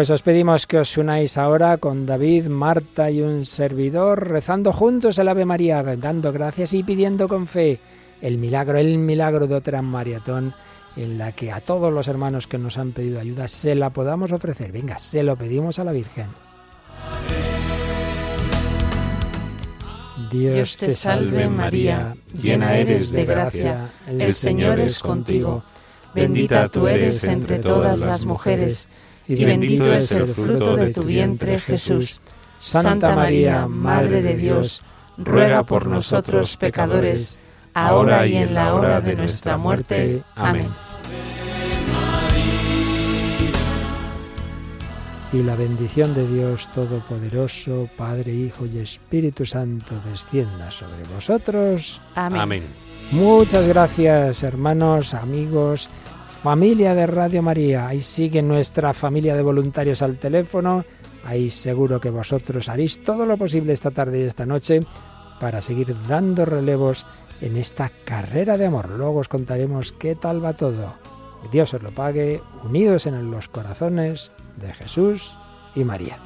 Pues os pedimos que os unáis ahora con David, Marta y un servidor, rezando juntos el Ave María, dando gracias y pidiendo con fe el milagro, el milagro de otra maratón en la que a todos los hermanos que nos han pedido ayuda se la podamos ofrecer. Venga, se lo pedimos a la Virgen. Dios te salve María, llena eres de gracia, el Señor es contigo. Bendita tú eres entre todas las mujeres, y bendito es el fruto de tu vientre Jesús. Santa María, Madre de Dios, ruega por nosotros pecadores, ahora y en la hora de nuestra muerte. Amén. Y la bendición de Dios Todopoderoso, Padre, Hijo y Espíritu Santo, descienda sobre vosotros. Amén. Amén. Muchas gracias, hermanos, amigos, familia de Radio María. Ahí sigue nuestra familia de voluntarios al teléfono. Ahí seguro que vosotros haréis todo lo posible esta tarde y esta noche para seguir dando relevos en esta carrera de amor. Luego os contaremos qué tal va todo. Dios os lo pague, unidos en los corazones de Jesús y María.